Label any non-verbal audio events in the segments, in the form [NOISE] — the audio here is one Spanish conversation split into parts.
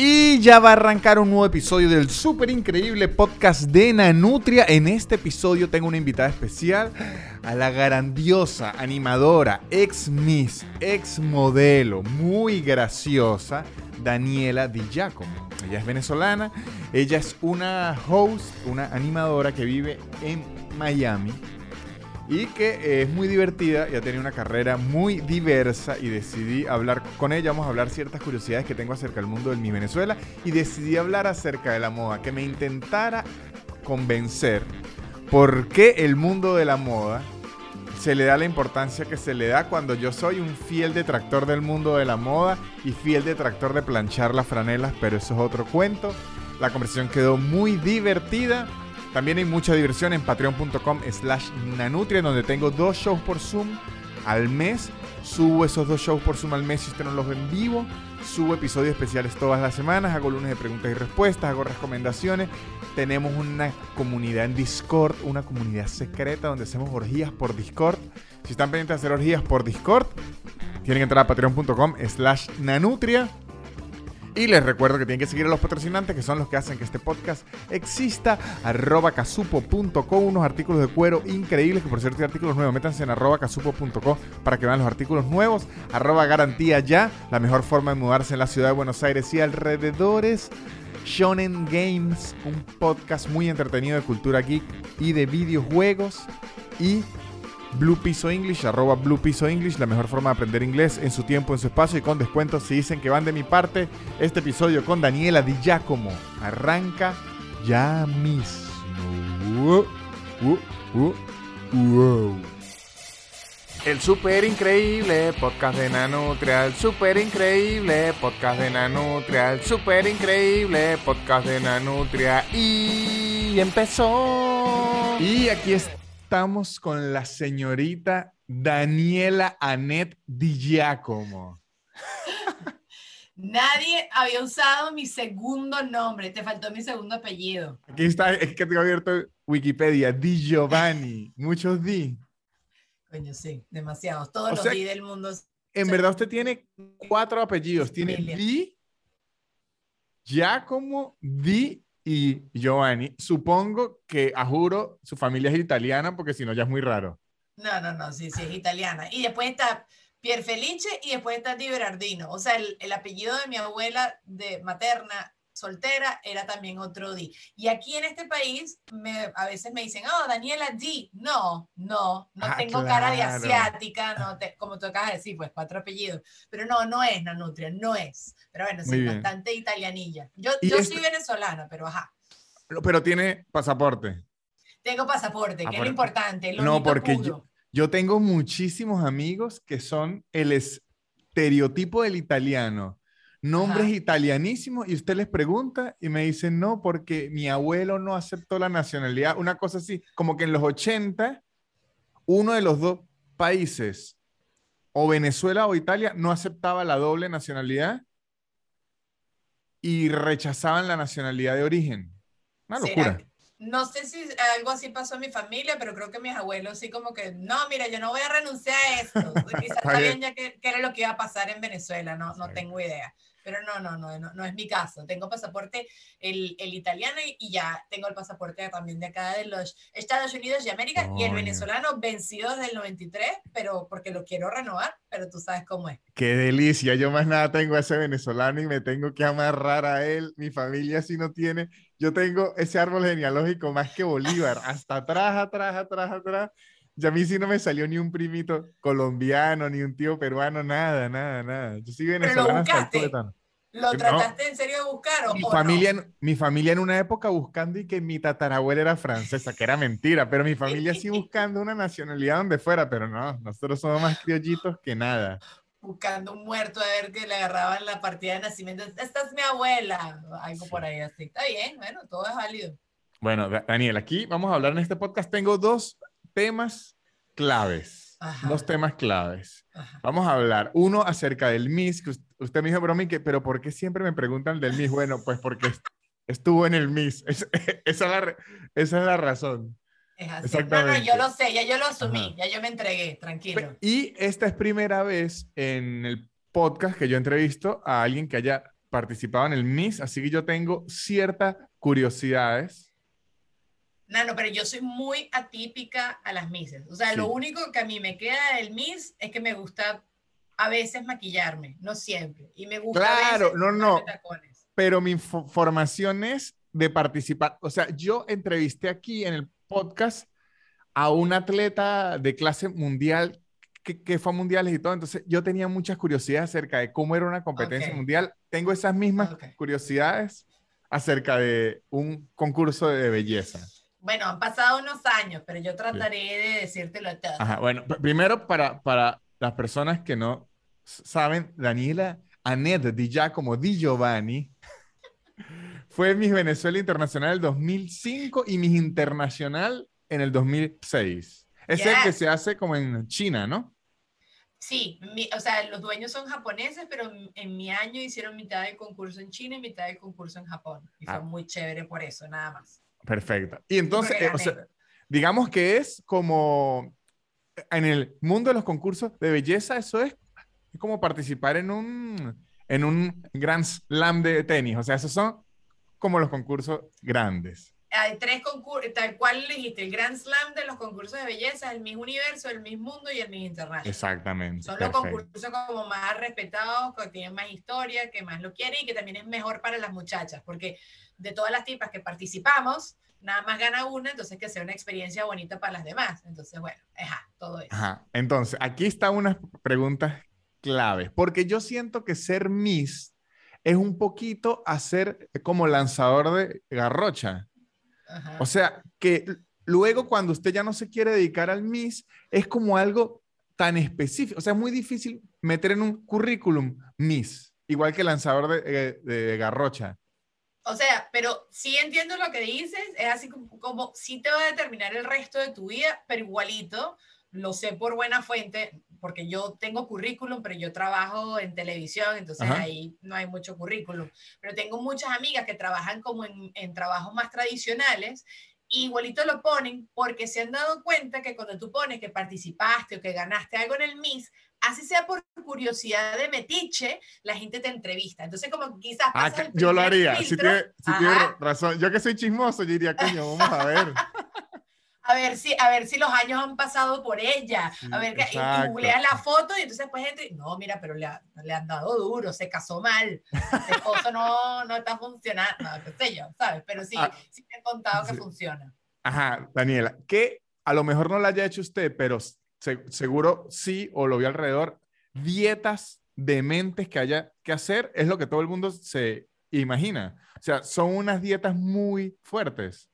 Y ya va a arrancar un nuevo episodio del súper increíble podcast de Nanutria. En este episodio tengo una invitada especial a la grandiosa animadora, ex Miss, ex modelo, muy graciosa, Daniela Di Giacomo. Ella es venezolana, ella es una host, una animadora que vive en Miami y que es muy divertida y ha una carrera muy diversa y decidí hablar con ella, vamos a hablar ciertas curiosidades que tengo acerca del mundo del Mi Venezuela y decidí hablar acerca de la moda, que me intentara convencer por qué el mundo de la moda se le da la importancia que se le da cuando yo soy un fiel detractor del mundo de la moda y fiel detractor de planchar las franelas, pero eso es otro cuento. La conversación quedó muy divertida. También hay mucha diversión en patreon.com slash nanutria, donde tengo dos shows por Zoom al mes. Subo esos dos shows por Zoom al mes si usted no los ve en vivo. Subo episodios especiales todas las semanas. Hago lunes de preguntas y respuestas. Hago recomendaciones. Tenemos una comunidad en Discord, una comunidad secreta donde hacemos orgías por Discord. Si están pendientes de hacer orgías por Discord, tienen que entrar a patreon.com slash nanutria. Y les recuerdo que tienen que seguir a los patrocinantes, que son los que hacen que este podcast exista. Arroba casupo.co, unos artículos de cuero increíbles, que por cierto hay artículos nuevos. Métanse en arroba casupo.co para que vean los artículos nuevos. Arroba garantía ya, la mejor forma de mudarse en la ciudad de Buenos Aires y alrededores. Shonen Games, un podcast muy entretenido de cultura geek y de videojuegos. Y Blue Piso English, arroba Blue Piso English, la mejor forma de aprender inglés en su tiempo, en su espacio y con descuentos si dicen que van de mi parte. Este episodio con Daniela Di Giacomo arranca ya mismo. Uh, uh, uh, el super increíble podcast de Nanutria, el super increíble podcast de Nanutria, el super increíble podcast de Nanutria y empezó. Y aquí estamos con la señorita Daniela Anet Di Giacomo. [LAUGHS] Nadie había usado mi segundo nombre, te faltó mi segundo apellido. Aquí está, es que tengo abierto Wikipedia, Di Giovanni, [LAUGHS] muchos Di. Coño, sí, demasiados, todos los Di del mundo. En verdad usted tiene cuatro apellidos, tiene Di, Giacomo, Di y Giovanni. Supongo que, a juro, su familia es italiana porque si no ya es muy raro. No, no, no, sí, sí, es italiana. Y después está Pier Felice y después está Di Berardino. O sea, el, el apellido de mi abuela de materna soltera era también otro Di. Y aquí en este país me, a veces me dicen, oh, Daniela Di. No, no, no Ah, tengo cara de claro. asiática, no te, como tú acabas de decir, pues cuatro apellidos. Pero no, no es Nanutria, no es. Pero bueno, bien. bastante italianilla. Yo, yo soy venezolana, pero ajá. Pero tiene pasaporte. Tengo pasaporte, Ah, que es por- lo importante. Lo No, porque puro. yo, yo tengo muchísimos amigos que son el estereotipo del italiano. Nombres Ajá. italianísimos y usted les pregunta y me dicen no, porque mi abuelo no aceptó la nacionalidad. Una cosa así, como que en los 80, uno de los dos países, o Venezuela o Italia, no aceptaba la doble nacionalidad y rechazaban la nacionalidad de origen. Una ¿Será locura. No sé si algo así pasó en mi familia, pero creo que mis abuelos sí como que, no, mira, yo no voy a renunciar a esto. [LAUGHS] Quizás sabían ya que era lo que iba a pasar en Venezuela, no, no tengo idea. Pero no, no, no, no, no es mi caso. Tengo pasaporte el, el italiano y, y ya tengo el pasaporte también de acá de los Estados Unidos de América y el venezolano vencido desde el 93, pero porque lo quiero renovar, pero tú sabes cómo es. Qué delicia, yo más nada tengo a ese venezolano y me tengo que amarrar a él. Mi familia sí no tiene. Yo tengo ese árbol genealógico más que Bolívar, hasta atrás, atrás, atrás, atrás. Y a mí sí no me salió ni un primito colombiano, ni un tío peruano, nada, nada, nada. Yo soy venezolano hasta. ¿Lo No. trataste en serio de buscar o, Mi familia, no? mi familia en una época buscando y que mi tatarabuela era francesa, que era mentira, pero mi [LAUGHS] familia sí buscando una nacionalidad donde fuera, pero no, nosotros somos más criollitos que nada. Buscando un muerto a ver que le agarraban la partida de nacimiento. Esta es mi abuela. Algo Sí. por ahí así. Está bien, bueno, todo es válido. Bueno, Da- Daniel, aquí vamos a hablar en este podcast. Tengo dos temas claves. Ajá. Dos temas claves. Ajá. Vamos a hablar. Uno acerca del Miss, que us- usted me dijo, Bromi, que, pero ¿por qué siempre me preguntan del Miss? Bueno, pues porque est- estuvo en el Miss. Es- [LAUGHS] esa, es la, esa es la razón. Es así. No, no, Exactamente. yo lo sé, ya yo lo asumí, Ajá. ya yo me entregué, tranquilo. Y esta es primera vez en el podcast que yo entrevisto a alguien que haya participado en el Miss, así que yo tengo ciertas curiosidades. No, no, pero yo soy muy atípica a las Misses. O sea, lo único que a mí me queda del Miss es que me gusta a veces maquillarme, no siempre. Y me gusta. Claro, no, no. Pero mi formación es de participar. O sea, yo entrevisté aquí en el podcast a un atleta de clase mundial que, que, fue a mundiales y todo. Entonces, yo tenía muchas curiosidades acerca de cómo era una competencia mundial. Tengo esas mismas curiosidades acerca de un concurso de belleza. Bueno, han pasado unos años, pero yo trataré de decírtelo todo. Ajá, bueno, primero para, para las personas que no saben, Daniela Anet Di Giacomo Di Giovanni fue Miss Venezuela Internacional el 2005 y Miss Internacional en el 2006. Es el que se hace como en China, ¿no? Sí, o sea, los dueños son japoneses, pero en, mi año hicieron mitad del concurso en China y mitad del concurso en Japón. Y fue ah. muy chévere por eso, nada más. Perfecto. Y entonces, eh, digamos que es como en el mundo de los concursos de belleza, eso es, como participar en un, en un Grand Slam de tenis. O sea, esos son como los concursos grandes. Hay tres concursos, tal cual dijiste, el Grand Slam de los concursos de belleza, el Miss Universo, el Miss Mundo y el Miss Internacional. Exactamente. Son los concursos como más respetados, que tienen más historia, que más lo quieren y que también es mejor para las muchachas, porque de todas las tipas que participamos, nada más gana una, entonces que sea una experiencia bonita para las demás. Entonces, bueno, ajá, todo eso. Ajá. Entonces, aquí están unas preguntas claves, porque yo siento que ser Miss es un poquito hacer como lanzador de garrocha. O sea, que luego cuando usted ya no se quiere dedicar al Miss, es como algo tan específico. O sea, es muy difícil meter en un currículum Miss, igual que lanzador de, de garrocha. O sea, pero sí entiendo lo que dices, es así como, como sí te va a determinar el resto de tu vida, pero igualito, lo sé por buena fuente, porque yo tengo currículum, pero yo trabajo en televisión, entonces ahí no hay mucho currículum. Pero tengo muchas amigas que trabajan como en, en trabajos más tradicionales igualito lo ponen porque se han dado cuenta que cuando tú pones que participaste o que ganaste algo en el Miss, así sea por curiosidad de metiche, la gente te entrevista. Entonces, como quizás... Ah, yo lo haría, si tiene, si razón. Yo que soy chismoso, yo diría, coño, vamos a ver. [LAUGHS] a ver si, a ver si los años han pasado por ella, a ver, que, y googleas la foto y entonces pues gente, no, mira, pero le, le han dado duro, se casó mal, el esposo no, no está funcionando, no, qué sé yo, ¿sabes? Pero sí, ah, sí me han contado que funciona. Ajá, Daniela, que a lo mejor no la haya hecho usted, pero seguro sí, o lo vi alrededor, dietas dementes que haya que hacer, es lo que todo el mundo se imagina. O sea, son unas dietas muy fuertes.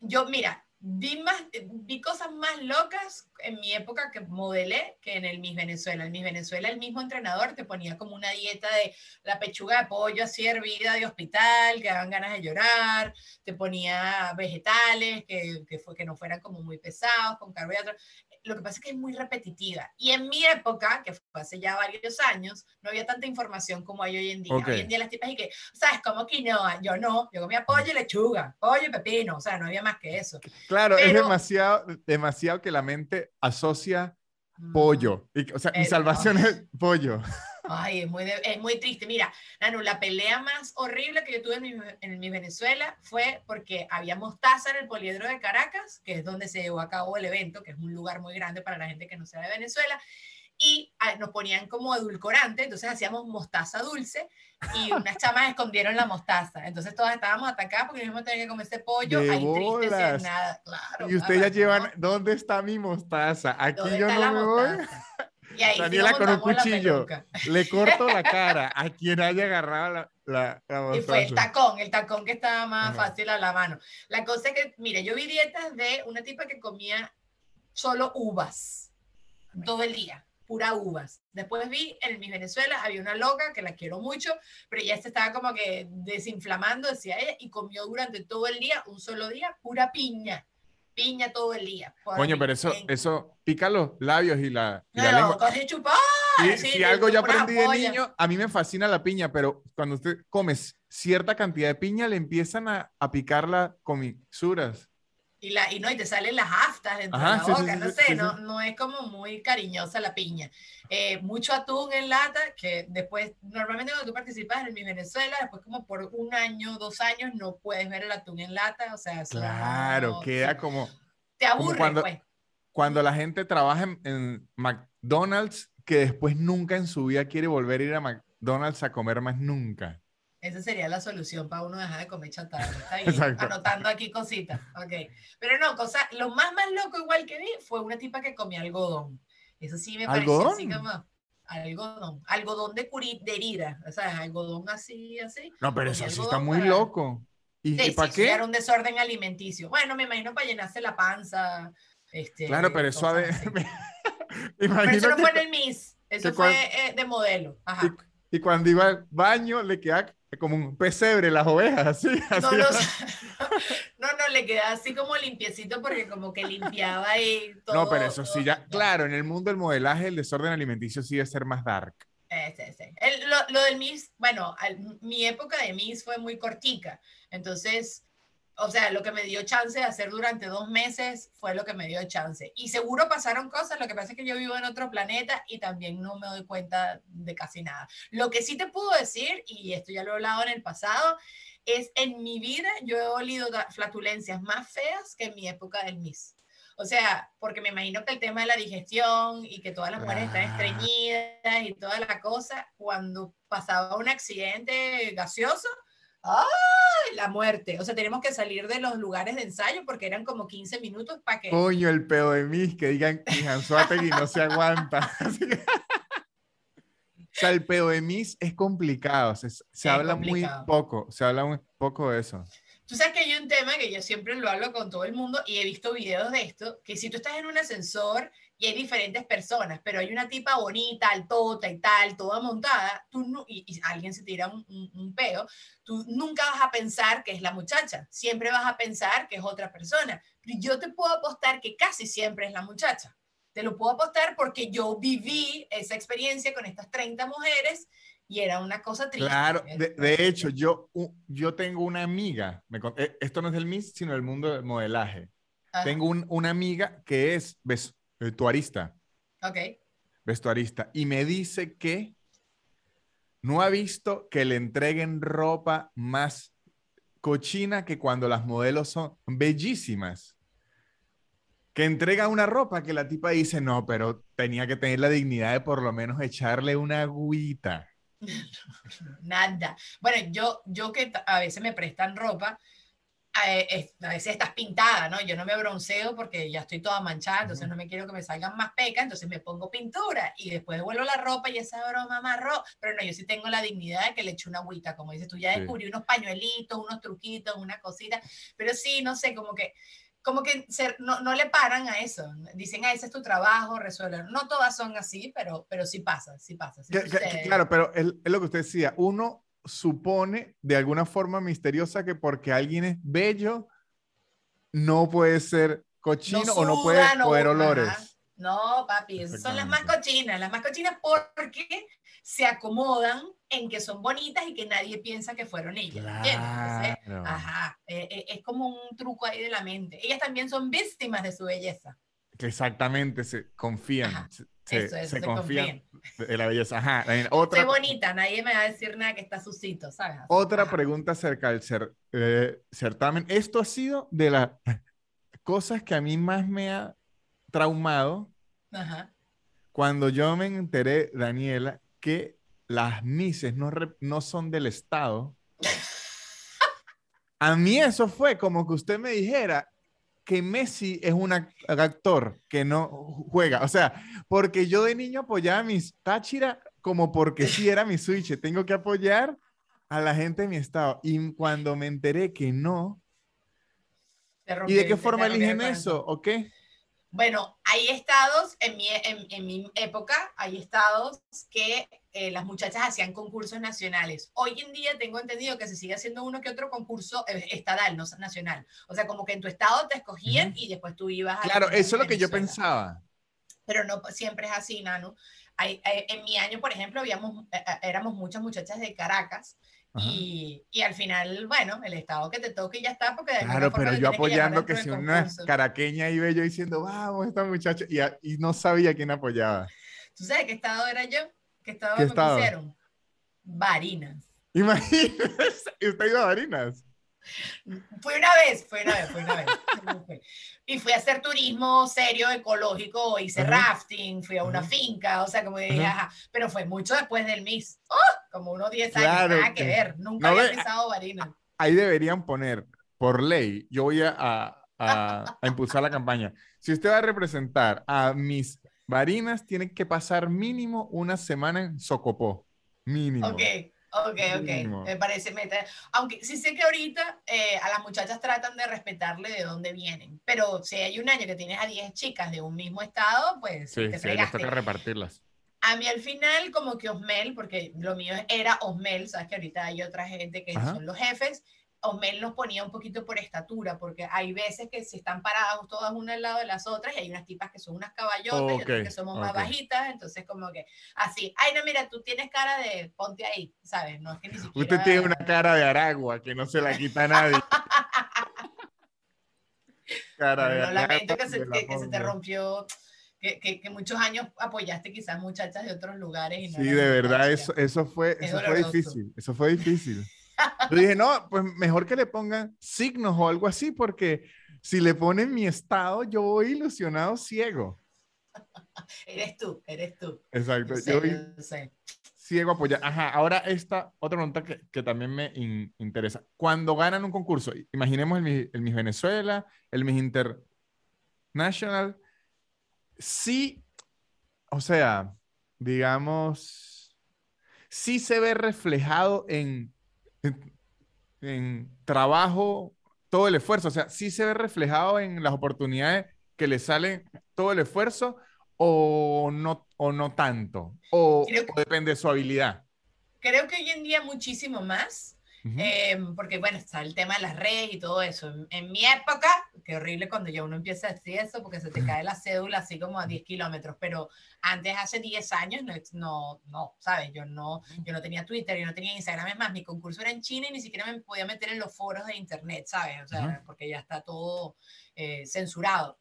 Yo, mira, vi, más, vi cosas más locas en mi época que modelé que en el Miss Venezuela. En Miss Venezuela el mismo entrenador te ponía como una dieta de la pechuga de pollo así hervida de hospital, que daban ganas de llorar, te ponía vegetales que, que, fue, que no fueran como muy pesados, con carbohidratos lo que pasa es que es muy repetitiva. Y en mi época, que fue hace ya varios años, no había tanta información como hay hoy en día. Hoy en día las tipas y que, ¿sabes? Como quinoa. Yo no, yo comía pollo y lechuga, pollo y pepino. O sea, no había más que eso. Claro, es demasiado, demasiado que la mente asocia mm. pollo. Y, o sea, mi salvación es pollo. [LAUGHS] Ay, es muy, es muy triste. Mira, Nanu, la pelea más horrible que yo tuve en mi, en mi, Venezuela fue porque había mostaza en el poliedro de Caracas, que es donde se llevó a cabo el evento, que es un lugar muy grande para la gente que no sea de Venezuela, y ah, nos ponían como edulcorante, entonces hacíamos mostaza dulce y unas chamas escondieron la mostaza. Entonces todas estábamos atacadas porque íbamos a tener que comer ese pollo ahí triste sin nada. Claro, y ustedes ya llevan, ¿dónde está mi mostaza? Aquí yo no me voy. Daniela con un cuchillo. Le corto la [LAUGHS] cara a quien haya agarrado la, la, Y fue el tacón, el tacón que estaba más fácil a la mano. La cosa es que, mire, yo vi dietas de una tipa que comía solo uvas todo el día, pura uvas. Después vi en mi Venezuela, había una loca que la quiero mucho, pero ya se estaba como que desinflamando, decía ella, y comió durante todo el día, un solo día, pura piña piña todo el día. Coño, pero eso, eso pica los labios y la, y no, la lengua. chupar. si algo yo aprendí de niño, a mí me fascina la piña, pero cuando usted come cierta cantidad de piña, le empiezan a, a picar las comisuras. Y, la, y no, y te salen las aftas dentro de la boca, no sé, no, no es como muy cariñosa la piña. Eh, mucho atún en lata, que después, normalmente cuando tú participas en mi Venezuela, después como por un año, dos años, no puedes ver el atún en lata, o sea, claro, queda como... Te aburre, cuando, pues. Cuando la gente trabaja en, en McDonald's, que después nunca en su vida quiere volver a ir a McDonald's a comer más nunca. Esa sería la solución para uno dejar de comer chatarra. Está ahí, anotando aquí cositas. Ok. Pero no, cosa, lo más más loco igual que vi fue una tipa que comía algodón. Eso sí me pareció así como algodón. Algodón de, curi, de herida. O sea, algodón así, así. No, pero eso sí está muy loco. ¿Y, sí, para qué? Era un desorden alimenticio. Bueno, me imagino para llenarse la panza. Este, claro, pero eso de... [LAUGHS] pero eso no fue en el Miss. Eso fue eh, de modelo. Ajá. Y, y, cuando iba al baño le quedaba como un pesebre las ovejas, así. [LAUGHS] No, no, [LAUGHS] no, no, le queda así como limpiecito porque como que limpiaba ahí todo. No, pero eso sí, ya, claro, en el mundo del modelaje el desorden alimenticio sí debe ser más dark. Sí, sí. El, lo, lo, del Miss, bueno, mi época de Miss fue muy cortica, entonces o sea, lo que me dio chance de hacer durante dos meses fue lo que me dio chance. Y seguro pasaron cosas, lo que pasa es que yo vivo en otro planeta y también no me doy cuenta de casi nada. Lo que sí te puedo decir, y esto ya lo he hablado en el pasado, es en mi vida yo he olido flatulencias más feas que en mi época del Miss. O sea, porque me imagino que el tema de la digestión y que todas las mujeres están estreñidas y toda la cosa, cuando pasaba un accidente gaseoso, ¡Ay! La muerte. O sea, tenemos que salir de los lugares de ensayo porque eran como 15 minutos para que. Coño, el pedo de mí, que digan y no se aguanta. [LAUGHS] o sea, el pedo de mis es complicado. Se, se habla muy poco. Se habla muy poco de eso. Tú sabes que hay un tema que yo siempre lo hablo con todo el mundo y he visto videos de esto, que si tú estás en un ascensor y hay diferentes personas, pero hay una tipa bonita, altota y tal, toda montada, tú no, y, alguien se tira un, un, peo, tú nunca vas a pensar que es la muchacha, siempre vas a pensar que es otra persona. Pero yo te puedo apostar que casi siempre es la muchacha. Te lo puedo apostar porque yo viví esa experiencia con estas 30 mujeres y era una cosa triste. Claro, de, hecho, yo, yo tengo una amiga, me, eh, esto no es del Miss, sino del mundo del modelaje. Tengo un, una amiga que es vestuarista. Ok. Vestuarista. Y me dice que no ha visto que le entreguen ropa más cochina que cuando las modelos son bellísimas. Que entrega una ropa que la tipa dice, no, pero tenía que tener la dignidad de por lo menos echarle una agüita. [LAUGHS] Nada. Bueno, yo, yo que a veces me prestan ropa, eh, a veces estás pintada, ¿no? Yo no me bronceo porque ya estoy toda manchada, entonces no me quiero que me salgan más pecas, entonces me pongo pintura y después vuelvo la ropa y esa broma marró. Pero no, yo sí tengo la dignidad de que le eche una agüita, como dices tú, ya descubrí unos pañuelitos, unos truquitos, una cosita, pero sí, no sé, como que como que no, no, le paran a eso. Dicen, ah, ese es tu trabajo, resuelve. No todas son así, pero, pero sí pasa, sí pasa. claro, pero es, es, lo que usted decía. Uno supone de alguna forma misteriosa que porque alguien es bello, no puede ser cochino o no puede poder olores. No, papi, son las más cochinas, las más cochinas porque se acomodan en que son bonitas y que nadie piensa que fueron ellas. ajá, eh, eh, es como un truco ahí de la mente. Ellas también son víctimas de su belleza. Exactamente, se confían se, confía en la belleza. Ajá. Otra, Soy bonita, nadie me va a decir nada que está sucito, ¿sabes? Otra pregunta acerca del eh, certamen. Esto ha sido de las cosas que a mí más me ha traumado. Ajá. Cuando yo me enteré, Daniela, que las mises no, no son del Estado. [LAUGHS] A mí eso fue como que usted me dijera, que Messi es un actor que no juega. O sea, porque yo de niño apoyaba a mis Táchira como porque sí era mi switch. Tengo que apoyar a la gente de mi estado. Y cuando me enteré que no. ¿Y de qué forma eligen eso? ¿O qué? Bueno, hay estados, en mi, en, mi época, hay estados que eh, las muchachas hacían concursos nacionales. Hoy en día tengo entendido que se sigue haciendo uno que otro concurso eh, estadal, no nacional. O sea, como que en tu estado te escogían y después tú ibas a... Claro, eso es lo que yo pensaba. Pero no siempre es así, Nano. Hay, en mi año, por ejemplo, habíamos, eh, éramos muchas muchachas de Caracas Y, y, al final, bueno, el estado que te toque ya está, porque de Claro, pero yo apoyando que si una caraqueña iba yo diciendo, vamos, esta muchacha, y, y, no sabía quién apoyaba. ¿Tú sabes qué estado era yo? ¿Qué estado me pusieron? Varinas. Imagínese, ¿y [LAUGHS] usted iba a Varinas? Fue una vez, fue una vez, fue una vez. [LAUGHS] y fui a hacer turismo serio, ecológico, hice rafting, fui a una finca, o sea, como dije, ajá, pero fue mucho después del Miss, ¡Oh! como unos 10 años, nada que ver, nunca había pisado varina. Ahí deberían poner, por ley, yo voy a, a, a, impulsar la campaña, si usted va a representar a mis varinas, tiene que pasar mínimo una semana en Socopó, mínimo. Ok. Ok, ok, me parece meta. Aunque sí sé que ahorita eh, a las muchachas tratan de respetarle de dónde vienen, pero si hay un año que tienes a 10 chicas de un mismo estado, pues sí, te sí, les toca repartirlas. A mí al final como que Osmel, porque lo mío era Osmel, sabes que ahorita hay otra gente que son los jefes, Osmel nos ponía un poquito por estatura, porque hay veces que se están paradas todas una al lado de las otras y hay unas tipas que son unas caballotas y otras que somos más bajitas, entonces como que así, ay no, mira, tú tienes cara de ponte ahí, ¿sabes? No es que ni siquiera... Usted tiene una cara de Aragua que no se la quita nadie. [LAUGHS] cara de Aragua. lamento que se, que, se te rompió... Que, que, muchos años apoyaste quizás muchachas de otros lugares. Y no sí, de verdad, eso, eso, fue, eso fue difícil. Eso fue difícil. Yo dije, no, pues mejor que le pongan signos o algo así, porque si le ponen mi estado, yo voy ilusionado ciego. Eres tú, eres tú. Exacto, yo, voy ciego apoyar. Ajá, ahora esta otra pregunta que, que también me interesa. Cuando ganan un concurso, imaginemos el, el Miss Venezuela, el Miss International, sí, o sea, digamos, sí se ve reflejado en en, trabajo, todo el esfuerzo. O sea, sí se ve reflejado en las oportunidades que le salen todo el esfuerzo o no, o no tanto. O, o depende de su habilidad. Creo que hoy en día muchísimo más. Em, porque bueno, está el tema de las redes y todo eso. En, mi época, qué horrible cuando ya uno empieza a decir eso, porque se te cae la cédula así como a 10 kilómetros, pero antes, hace 10 años, no, no, no, ¿sabes? Yo no, yo no tenía Twitter, yo no tenía Instagram, es más, mi concurso era en China y ni siquiera me podía meter en los foros de Internet, ¿sabes? O sea, porque ya está todo eh, censurado.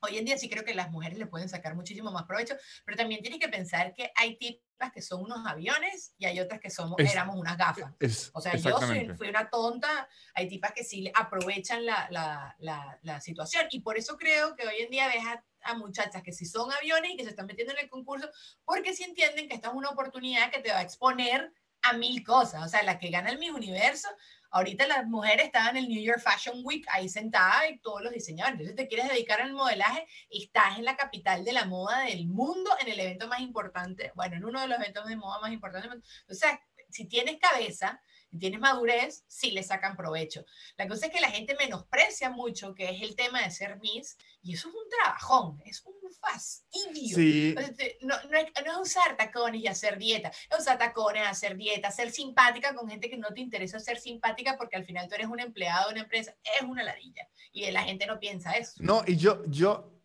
Hoy en día sí creo que las mujeres le pueden sacar muchísimo más provecho, pero también tienes que pensar que hay tipas que son unos aviones y hay otras que somos, éramos unas gafas. o sea, yo fui una tonta, hay tipas que sí aprovechan la, la, la, situación y por eso creo que hoy en día ves a, a, muchachas que sí son aviones y que se están metiendo en el concurso porque sí entienden que esta es una oportunidad que te va a exponer a mil cosas. O sea, la que gana el mi universo Ahorita las mujeres estaban en el New York Fashion Week ahí sentadas y todos los diseñadores. Entonces te quieres dedicar al modelaje estás en la capital de la moda del mundo, en el evento más importante, bueno, en uno de los eventos de moda más importantes. Sea, si tienes cabeza, tienes madurez, sí le sacan provecho. La cosa es que la gente menosprecia mucho que es el tema de ser Miss y eso es un trabajón, es un fastidio. No, no, es, no, es, usar tacones y hacer dieta, es usar tacones, hacer dieta, ser simpática con gente que no te interesa ser simpática porque al final tú eres un empleado de una empresa, es una ladilla y la gente no piensa eso. No, y yo, yo,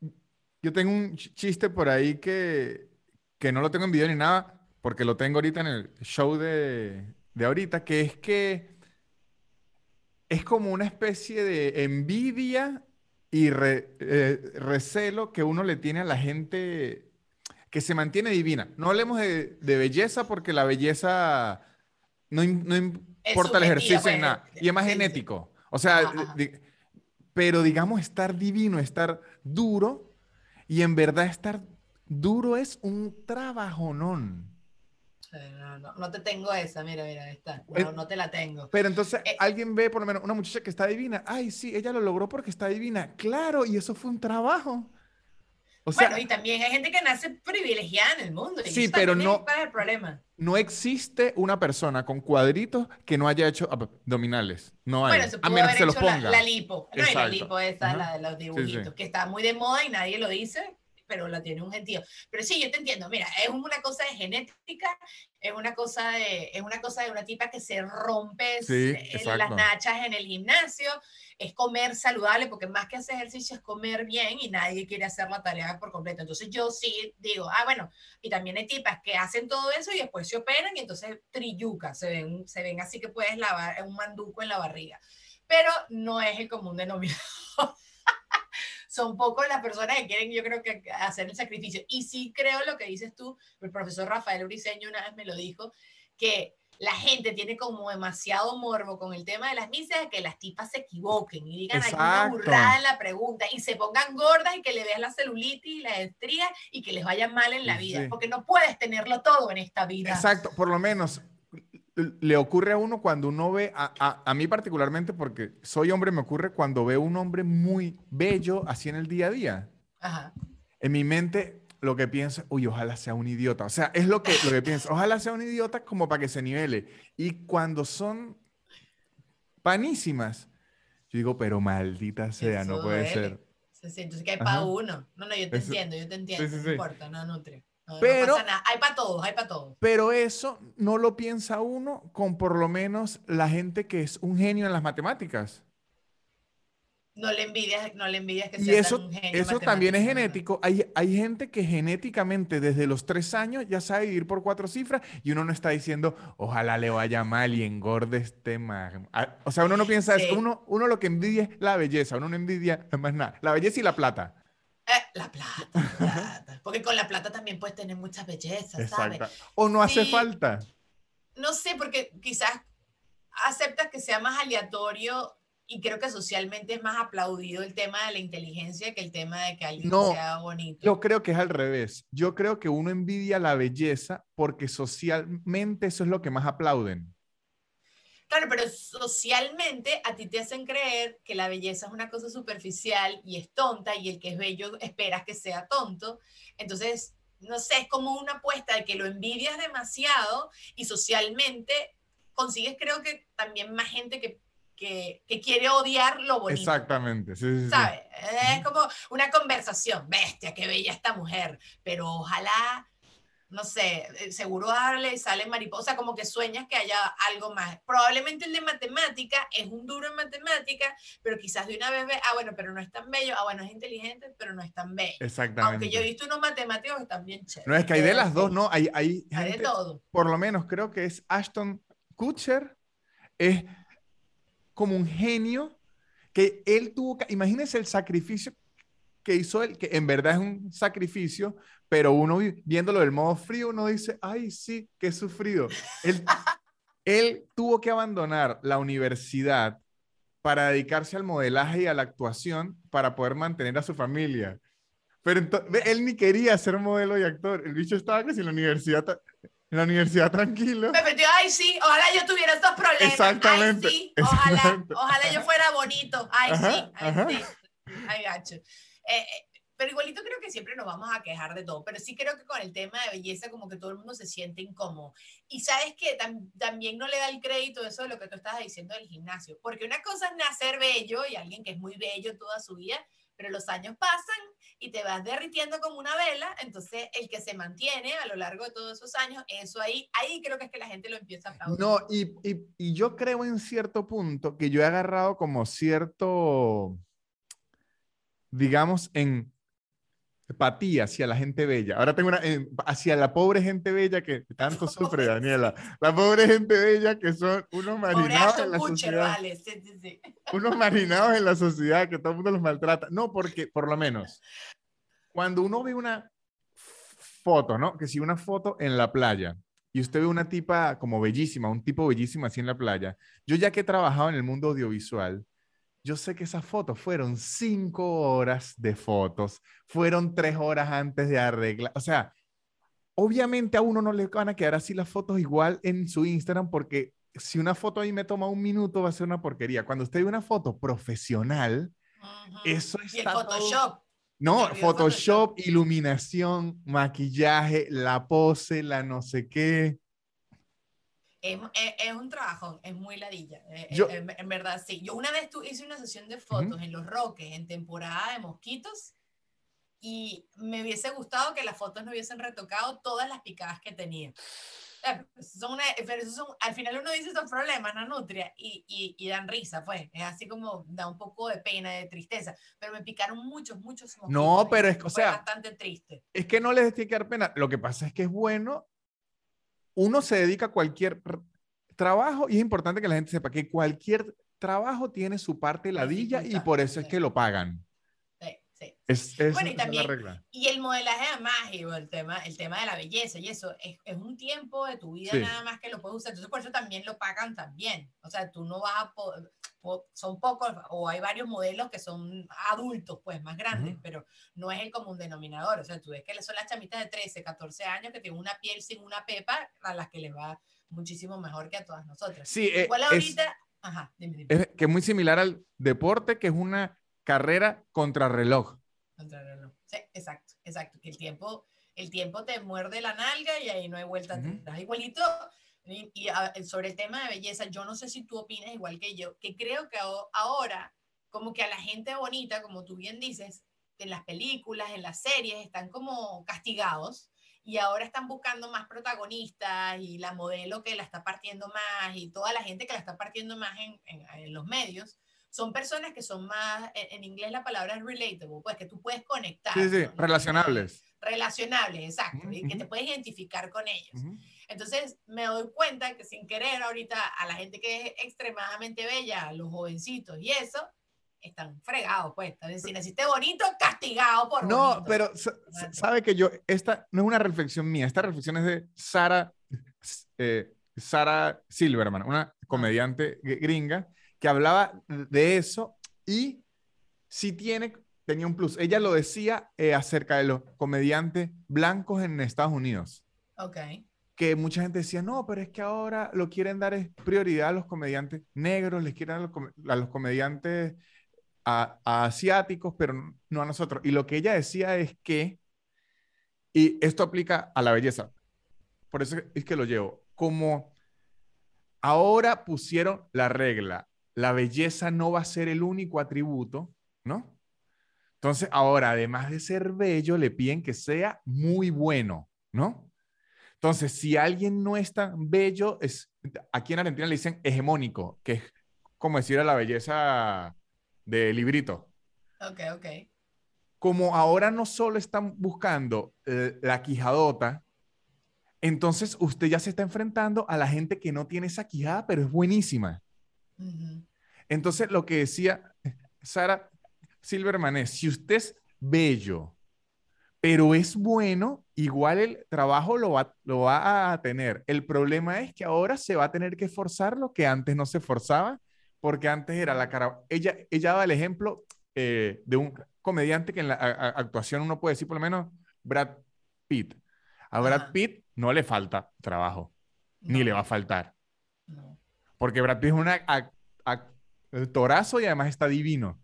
yo tengo un chiste por ahí que, que no lo tengo en video ni nada porque lo tengo ahorita en el show de, de ahorita, que es que es como una especie de envidia y eh, recelo que uno le tiene a la gente que se mantiene divina. No hablemos de, belleza porque la belleza no, importa el ejercicio en nada. Y es más genético. O sea, pero digamos estar divino, estar duro, y en verdad estar duro es un trabajonón. No, no, no, te tengo esa, mira, mira, está. No, no te la tengo. Pero entonces eh, alguien ve por lo menos una muchacha que está divina. Ay, sí, ella lo logró porque está divina. Claro, y eso fue un trabajo. O sea, bueno, y también hay gente que nace privilegiada en el mundo. sí, pero no. el problema. No existe una persona con cuadritos que no haya hecho abdominales. No hay. Bueno, se a menos que se los ponga. La, lipo. No, la lipo esa, la de los dibujitos, que está muy de moda y nadie lo dice pero la tiene un gentío. Pero sí, yo te entiendo, mira, es una cosa de genética, es una cosa de, es una cosa de una tipa que se rompe las nachas en el gimnasio, es comer saludable, porque más que hacer ejercicio es comer bien y nadie quiere hacer la tarea por completo. Entonces yo sí digo, ah, bueno, y también hay tipas que hacen todo eso y después se operan y entonces trilluca, se ven, se ven así que puedes lavar un manduco en la barriga. Pero no es el común denominador. Son pocos las personas que quieren, yo creo que hacer el sacrificio. Y sí creo lo que dices tú, el profesor Rafael Uriseño una vez me lo dijo, que la gente tiene como demasiado morbo con el tema de las misas, que las tipas se equivoquen y digan alguna burrada en la pregunta y se pongan gordas y que le veas la celulitis y la estrías y que les vaya mal en la vida, porque no puedes tenerlo todo en esta vida. Exacto, por lo menos le ocurre a uno cuando uno ve, a, a, a, mí particularmente, porque soy hombre, me ocurre cuando veo un hombre muy bello así en el día a día. Ajá. En mi mente lo que pienso, uy, ojalá sea un idiota. O sea, es lo que, lo que pienso, [LAUGHS] ojalá sea un idiota como para que se nivele. Y cuando son panísimas, yo digo, pero maldita sea, no puede ser. Sí, entonces que hay para uno. No, no, yo te entiendo, yo te entiendo. no importa, no nutre. Pero, no pasa nada. Hay para todos, hay para todos. Pero eso no lo piensa uno con por lo menos la gente que es un genio en las matemáticas. No le envidias, no le envidias que sea y eso, tan genio eso también es genético. Hay, hay gente que genéticamente desde los tres años ya sabe vivir por cuatro cifras y uno no está diciendo, ojalá le vaya mal y engorde este más. Ah, o sea, uno no piensa eso. Uno, uno lo que envidia es la belleza. Uno no envidia más nada. La belleza y la plata. La plata, Porque con la plata también puedes tener muchas bellezas, ¿sabes? O no hace falta. No sé, porque quizás aceptas que sea más aleatorio y creo que socialmente es más aplaudido el tema de la inteligencia que el tema de que alguien sea bonito. Yo creo que es al revés. Yo creo que uno envidia la belleza porque socialmente eso es lo que más aplauden. Claro, pero socialmente a ti te hacen creer que la belleza es una cosa superficial y es tonta y el que es bello esperas que sea tonto. Entonces, no sé, es como una apuesta de que lo envidias demasiado y socialmente consigues creo que también más gente que que, quiere odiar lo bonito. Exactamente, sí, sí, ¿Sabes? Es como una conversación, bestia, qué bella esta mujer, pero ojalá, no sé, eh, seguro darle sale mariposa, como que sueñas que haya algo más. Probablemente el de matemática es un duro en matemática, pero quizás de una vez ve, ah, bueno, pero no es tan bello, ah, bueno, es inteligente, pero no es tan bello. Exactamente. Aunque yo he visto unos matemáticos que están bien chéveres. No, es que hay de las dos, ¿no? Hay, hay, hay de todo. Por lo menos creo que es Ashton Kutcher, es como un genio que él tuvo que, imagínense el sacrificio que hizo él, que en verdad es un sacrificio, pero uno viéndolo del modo frío, uno dice, ay, sí, qué sufrido. Él, [LAUGHS] él tuvo que abandonar la universidad para dedicarse al modelaje y a la actuación para poder mantener a su familia. Pero él ni quería ser modelo y actor. El bicho estaba casi en la universidad en la universidad tranquilo. Me metió, ay, sí, ojalá yo tuviera estos problemas. Exactamente. Ay, sí, ojalá, ojalá yo fuera bonito. Ay, sí, ay, sí. Ay, gacho. Eh, eh, pero igualito creo que siempre nos vamos a quejar de todo, pero sí creo que con el tema de belleza como que todo el mundo se siente incómodo. Y sabes que también no le da el crédito eso de lo que tú estabas diciendo del gimnasio, porque una cosa es nacer bello y alguien que es muy bello toda su vida, pero los años pasan y te vas derritiendo como una vela, entonces el que se mantiene a lo largo de todos esos años, eso ahí, ahí creo que es que la gente lo empieza a aplaudir. No, y, y, y yo creo en cierto punto que yo he agarrado como cierto, digamos, en empatía hacia la gente bella. Ahora tengo una eh, hacia la pobre gente bella que tanto [LAUGHS] sufre, Daniela. La pobre gente bella que son unos marinados en la sociedad. Unos marinados en la [LAUGHS] sociedad que todo el mundo los maltrata. No, porque por lo menos cuando uno ve una foto, ¿no? Que si una foto en la playa y usted ve una tipa como bellísima, un tipo bellísimo así en la playa, yo ya que he trabajado en el mundo audiovisual, yo sé que esas fotos fueron cinco horas de fotos, fueron tres horas antes de arreglar, o sea, obviamente a uno no le van a quedar así las fotos igual en su Instagram porque si una foto ahí me toma un minuto va a ser una porquería. Cuando usted ve una foto profesional, eso está y el Photoshop. No, Photoshop, iluminación, maquillaje, la pose, la no sé qué. Es, es, un trabajo, es muy ladilla. Eh, eh, en, verdad, sí. Yo una vez tu, hice una sesión de fotos en Los Roques, en temporada de mosquitos, y me hubiese gustado que las fotos no hubiesen retocado todas las picadas que tenía. Son pero son, al final uno dice son problemas, ¿no? Nutria, y, y, y, dan risa, pues. Es así como da un poco de pena, de tristeza. Pero me picaron muchos, muchos No, pero es que, o sea, bastante triste. Es que no les tiene que dar pena. Lo que pasa es que es bueno. Uno se dedica a cualquier trabajo y es importante que la gente sepa que cualquier trabajo tiene su parte ladilla y por eso es que lo pagan. Es, bueno, y también, y el modelaje mágico, el tema, el tema de la belleza y eso, es, es un tiempo de tu vida nada más que lo puedes usar. Entonces, por eso también lo pagan también. O sea, tú no vas a poder, son pocos, o hay varios modelos que son adultos, pues, más grandes, pero no es el común denominador. O sea, tú ves que son las chamitas de 13, 14 años que tienen una piel sin una pepa, a las que les va muchísimo mejor que a todas nosotras. Sí, eh, Igual ahorita... Es, ajá, dime, Es que es muy similar al deporte, que es una carrera contra reloj. Sí, exacto, exacto. Que el tiempo, el tiempo te muerde la nalga y ahí no hay vuelta uh Igualito, y, sobre el tema de belleza, yo no sé si tú opinas igual que yo, que creo que ahora, como que a la gente bonita, como tú bien dices, en las películas, en las series, están como castigados y ahora están buscando más protagonistas y la modelo que la está partiendo más y toda la gente que la está partiendo más en, en los medios son personas que son más, en, inglés la palabra es relatable, pues que tú puedes conectar. Sí, sí, relacionables. Relacionables, exacto, y que te puedes identificar con ellos. Entonces me doy cuenta que sin querer ahorita a la gente que es extremadamente bella, los jovencitos y eso, están fregados, pues. Si naciste bonito, castigado por No, pero sabe que yo, esta no es una reflexión mía, esta reflexión es de Sara, eh, Sara Silverman, una comediante gringa, que hablaba de eso y si tiene, tenía un plus. Ella lo decía eh, acerca de los comediantes blancos en Estados Unidos. Ok. Que mucha gente decía, no, pero es que ahora lo quieren dar es prioridad a los comediantes negros, les quieren a los, comediantes asiáticos, pero no a nosotros. Y lo que ella decía es que, y esto aplica a la belleza, por eso es que lo llevo, como ahora pusieron la regla la belleza no va a ser el único atributo, ¿no? Entonces, ahora, además de ser bello, le piden que sea muy bueno, ¿no? Entonces, si alguien no es tan bello, es, aquí en Argentina le dicen hegemónico, que es como decir a la belleza de librito. Ok, ok. Como ahora no solo están buscando eh, la quijadota, entonces usted ya se está enfrentando a la gente que no tiene esa quijada, pero es buenísima. Entonces, lo que decía Sara Silverman es, si usted es bello, pero es bueno, igual el trabajo lo va, lo va a tener. El problema es que ahora se va a tener que forzar lo que antes no se forzaba, porque antes era la cara. Ella, ella daba el ejemplo eh, de un comediante que en la actuación uno puede decir por lo menos Brad Pitt. A Brad Pitt no le falta trabajo, ni le va a faltar. Porque Brad Pitt es un actorazo y además está divino.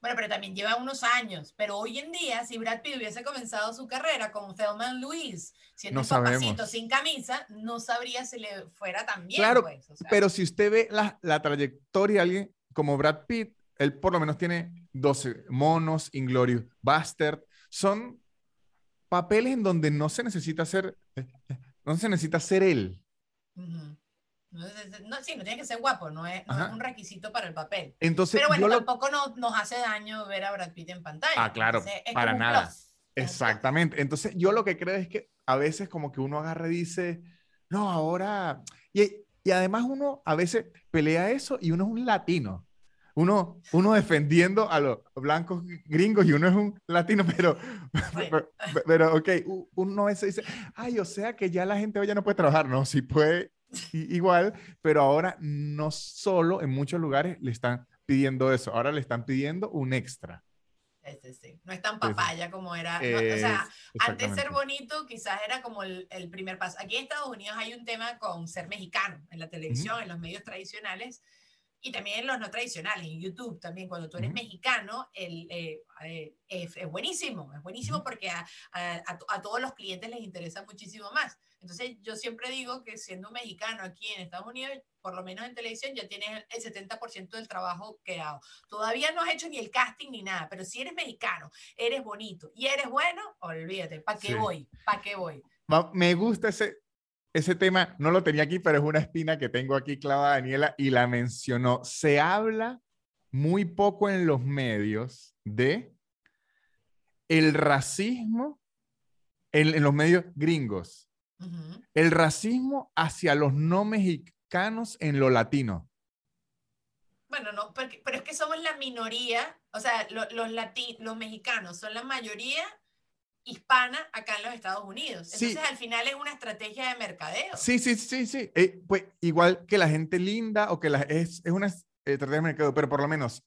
Bueno, pero también lleva unos años. Pero hoy en día, si Brad Pitt hubiese comenzado su carrera con Thelma Luis, siendo un papacito sin camisa, no sabría si le fuera tan bien. Claro, pues, pero si usted ve la, la trayectoria de alguien como Brad Pitt, él por lo menos tiene 12 monos, Inglorious Bastard. Son papeles en donde no se necesita ser, eh, eh, no se necesita ser él. No, sí, no tiene que ser guapo, no es, un requisito para el papel. Entonces, Pero bueno, tampoco nos hace daño ver a Brad Pitt en pantalla. Ah, claro, para nada. Exactamente. Entonces, yo lo que creo es que a veces como que uno agarra y dice, no, ahora... Y, y además uno a veces pelea eso y uno es un latino. Uno, uno defendiendo a los blancos gringos y uno es un latino, pero, pero, [LAUGHS] pero, ok, uno a veces dice, ay, o sea que ya la gente hoy ya no puede trabajar. No, sí puede igual, pero ahora no solo en muchos lugares le están pidiendo eso, ahora le están pidiendo un extra. Sí, sí. No es tan papaya como era. o sea, antes ser bonito quizás era como el, el, primer paso. Aquí en Estados Unidos hay un tema con ser mexicano en la televisión, en los medios tradicionales y también en los no tradicionales, en YouTube también. Cuando tú eres mexicano, el, eh, eh, es, es, buenísimo, es buenísimo porque a, a, a, todos los clientes les interesa muchísimo más Entonces, yo siempre digo que siendo mexicano aquí en Estados Unidos, por lo menos en televisión, ya tienes el 70% del trabajo quedado. Todavía no has hecho ni el casting ni nada, pero si eres mexicano, eres bonito y eres bueno, olvídate, ¿para qué voy? ¿Para qué voy? Me gusta ese, ese tema, no lo tenía aquí, pero es una espina que tengo aquí clavada, Daniela, y la mencionó. Se habla muy poco en los medios de el racismo en, los medios gringos. El racismo hacia los no mexicanos en lo latino. Bueno, no, pero es que somos la minoría, o sea, los, los mexicanos son la mayoría hispana acá en los Estados Unidos. Entonces, al final es una estrategia de mercadeo. Sí, sí, sí, sí. Eh, pues igual que la gente linda o que la, es, es una estrategia de mercadeo, pero por lo menos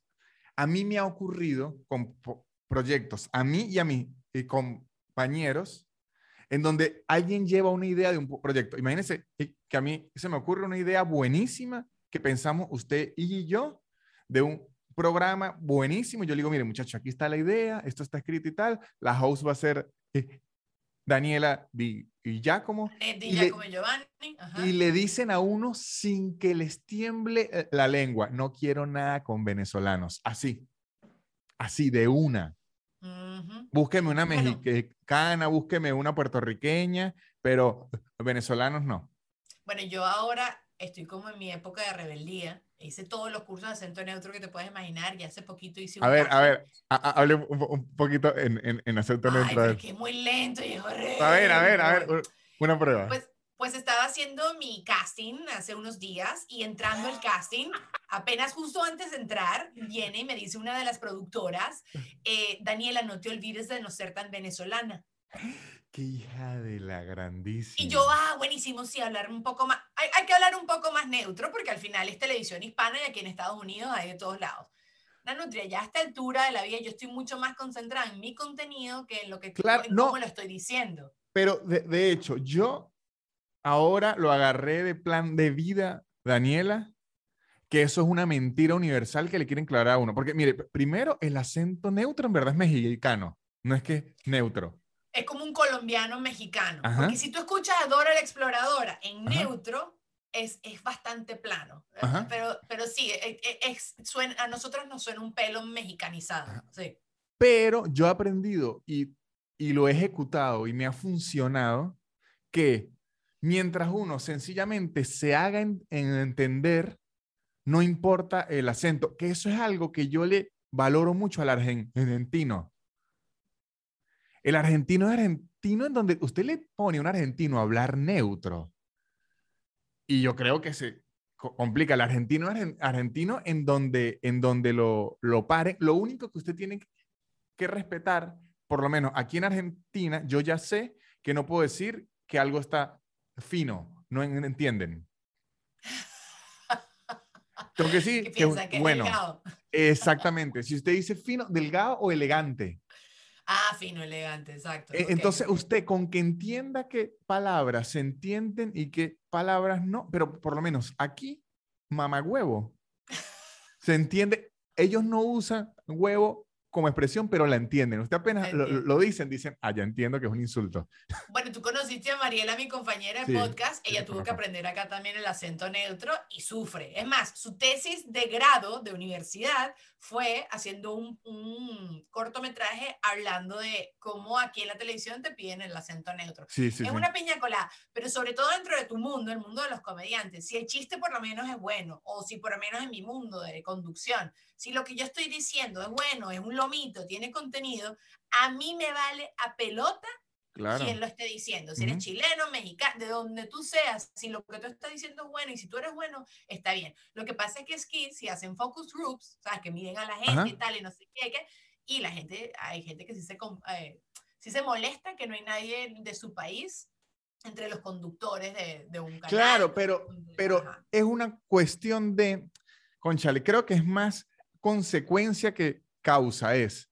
a mí me ha ocurrido con proyectos, a mí y a mis compañeros, en donde alguien lleva una idea de un proyecto. Imagínense que a mí se me ocurre una idea buenísima que pensamos usted y yo de un programa buenísimo. Yo le digo, mire muchacho, aquí está la idea, esto está escrito y tal. La host va a ser eh, Daniela Di, y Giacomo. Y, le, Giovanni. y le dicen a uno sin que les tiemble eh, la lengua, no quiero nada con venezolanos. Así, así de una. Búsqueme una mexicana, búsqueme una puertorriqueña, pero venezolanos no. Bueno, yo ahora estoy como en mi época de rebeldía. Hice todos los cursos de acento neutro que te puedes imaginar y hace poquito hice un. A ver, a ver, hable un, poquito en, en, acento neutro. Ay, que es muy lento y es horrible. A ver, a ver, a ver, una prueba. Pues, pues estaba haciendo mi casting hace unos días y entrando al casting, apenas justo antes de entrar, viene y me dice una de las productoras, eh, Daniela, no te olvides de no ser tan venezolana. Qué hija de la grandísima. Y yo, ah, buenísimo, sí, hablar un poco más, hay, hay, que hablar un poco más neutro porque al final es televisión hispana y aquí en Estados Unidos hay de todos lados. La nutria, ya a esta altura de la vida yo estoy mucho más concentrada en mi contenido que en lo que claro, en no, cómo lo estoy diciendo. Pero de, de hecho, yo ahora lo agarré de plan de vida, Daniela, que eso es una mentira universal que le quieren aclarar a uno. Porque, mire, primero, el acento neutro en verdad es mexicano, no es que neutro. Es como un colombiano mexicano. Porque si tú escuchas a Dora la Exploradora en neutro, es, es, bastante plano. Pero, pero sí, e, e, es, suena, a nosotros nos suena un pelo mexicanizado. Sí. Pero yo he aprendido y, y lo he ejecutado y me ha funcionado que Mientras uno sencillamente se haga en, entender, no importa el acento, que eso es algo que yo le valoro mucho al argentino. El argentino es argentino en donde usted le pone a un argentino a hablar neutro. Y yo creo que se complica. El argentino es argentino en donde, en donde lo, lo pare. Lo único que usted tiene que respetar, por lo menos aquí en Argentina, yo ya sé que no puedo decir que algo está fino, no entienden. Tengo que decir [LAUGHS] que, bueno, exactamente. Si usted dice fino, delgado o elegante. Ah, fino, elegante, exacto. E, entonces, usted con que entienda qué palabras se entienden y qué palabras no, pero por lo menos aquí, mamagüevo, [LAUGHS] se entiende. Ellos no usan huevo como expresión, pero la entienden. Usted apenas lo, dicen, dicen, ah, ya entiendo que es un insulto. Bueno, tú conociste a Mariela, mi compañera de podcast, ella tuvo que aprender acá también el acento neutro y sufre. Es más, su tesis de grado de universidad fue haciendo un, un cortometraje hablando de cómo aquí en la televisión te piden el acento neutro. Sí, sí, es una piña colada, pero sobre todo dentro de tu mundo, el mundo de los comediantes, si el chiste por lo menos es bueno, o si por lo menos en mi mundo de conducción, si lo que yo estoy diciendo es bueno, es un lomito, tiene contenido, a mí me vale a pelota Claro. quien lo esté diciendo. Si eres chileno, mexicano, de donde tú seas, si lo que tú estás diciendo es bueno y si tú eres bueno, está bien. Lo que pasa es que es que si hacen focus groups, ¿sabes? Que miden a la gente y tal, y no sé qué, y la gente, hay gente que sí se, eh, se molesta que no hay nadie de su país entre los conductores de, de un canal. Claro, pero, pero es una cuestión de, conchale, creo que es más consecuencia que causa, es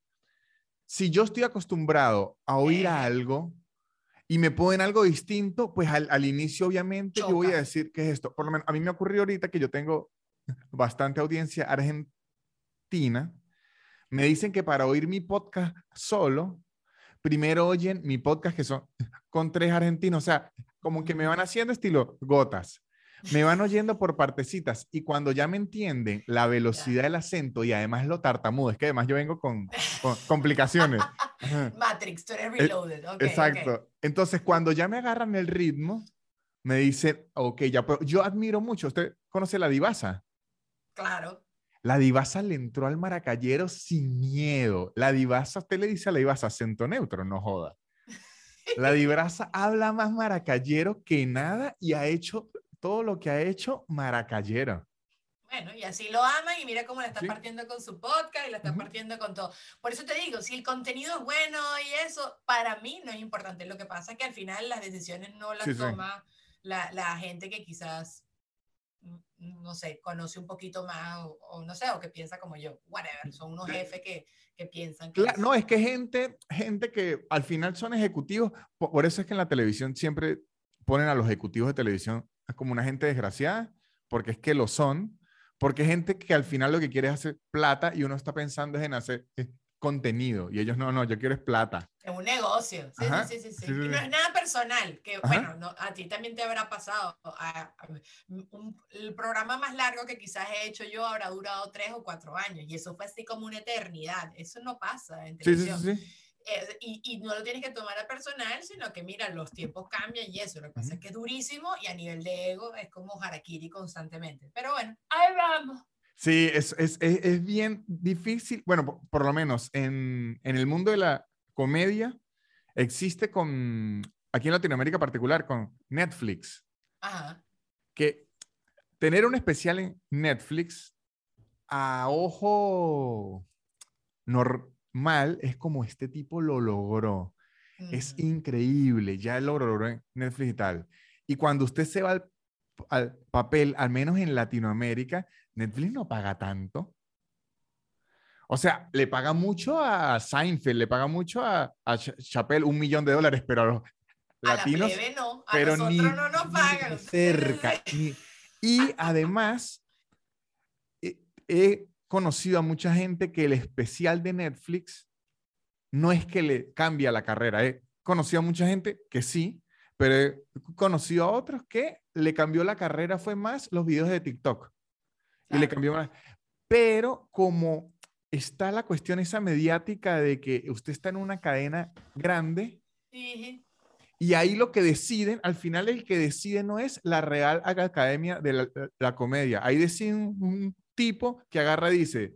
si yo estoy acostumbrado a oír algo y me ponen algo distinto, pues al, inicio obviamente yo voy a decir que es esto. Por lo menos a mí me ocurrió ahorita que yo tengo [LAUGHS] bastante audiencia argentina. Me dicen que para oír mi podcast solo, primero oyen mi podcast que son con tres argentinos. O sea, como que me van haciendo estilo gotas. Me van oyendo por partecitas y cuando ya me entienden la velocidad del acento y además lo tartamudo, es que además yo vengo con, [LAUGHS] con complicaciones. Matrix, tú eres reloaded. Okay, Exacto. Entonces, cuando ya me agarran el ritmo, me dicen, ok, ya puedo. Yo admiro mucho. ¿Usted conoce la divasa? Claro. La divasa le entró al maracayero sin miedo. La divasa, usted le dice a la divasa acento neutro, no joda. La [LAUGHS] divasa habla más maracayero que nada y ha hecho todo lo que ha hecho Maracayera. Bueno, y así lo aman y mira cómo la está partiendo con su podcast y la está partiendo con todo. Por eso te digo, si el contenido es bueno y eso, para mí no es importante. Lo que pasa es que al final las decisiones no las toma La, la, gente que quizás, mm, no sé, conoce un poquito más o, no sé, o que piensa como yo. Whatever, son unos jefes que, que piensan. Que no, es que gente, gente que al final son ejecutivos, por eso es que en la televisión siempre ponen a los ejecutivos de televisión como una gente desgraciada, porque es que lo son, porque es gente que al final lo que quiere es hacer plata y uno está pensando es en hacer contenido y ellos no, no, yo quiero es plata. Es un negocio, sí, sí, sí, sí, Y no es nada personal, que bueno, no, a ti también te habrá pasado. el programa más largo que quizás he hecho yo habrá durado tres o cuatro años y eso fue así como una eternidad. Eso no pasa en televisión. Sí, sí, sí. Eh, y, y, no lo tienes que tomar a personal, sino que mira, los tiempos cambian y eso. Lo que pasa es que es durísimo y a nivel de ego es como harakiri constantemente. Pero bueno, ahí vamos. Sí, es, es, es, es bien difícil. Bueno, por, por lo menos en, en, el mundo de la comedia existe con, aquí en Latinoamérica particular, con Netflix. Ajá. Que tener un especial en Netflix a ojo normal mal es como este tipo lo logró. Es increíble, ya lo logró en Netflix y tal. Y cuando usted se va al, papel, al menos en Latinoamérica, Netflix no paga tanto. O sea, le paga mucho a Seinfeld, le paga mucho a, a Chappelle, un millón de dólares, pero a los latinos. No, a pero nosotros ni, no nos pagan. cerca. y [LAUGHS] además, he, conocido a mucha gente que el especial de Netflix no es que le cambia la carrera. He conocido a mucha gente que sí, pero he conocido a otros que le cambió la carrera fue más los videos de TikTok. Y le cambió más. Pero como está la cuestión esa mediática de que usted está en una cadena grande y ahí lo que deciden, al final el que decide no es la Real Academia de la, Comedia, ahí deciden un tipo que agarra y dice,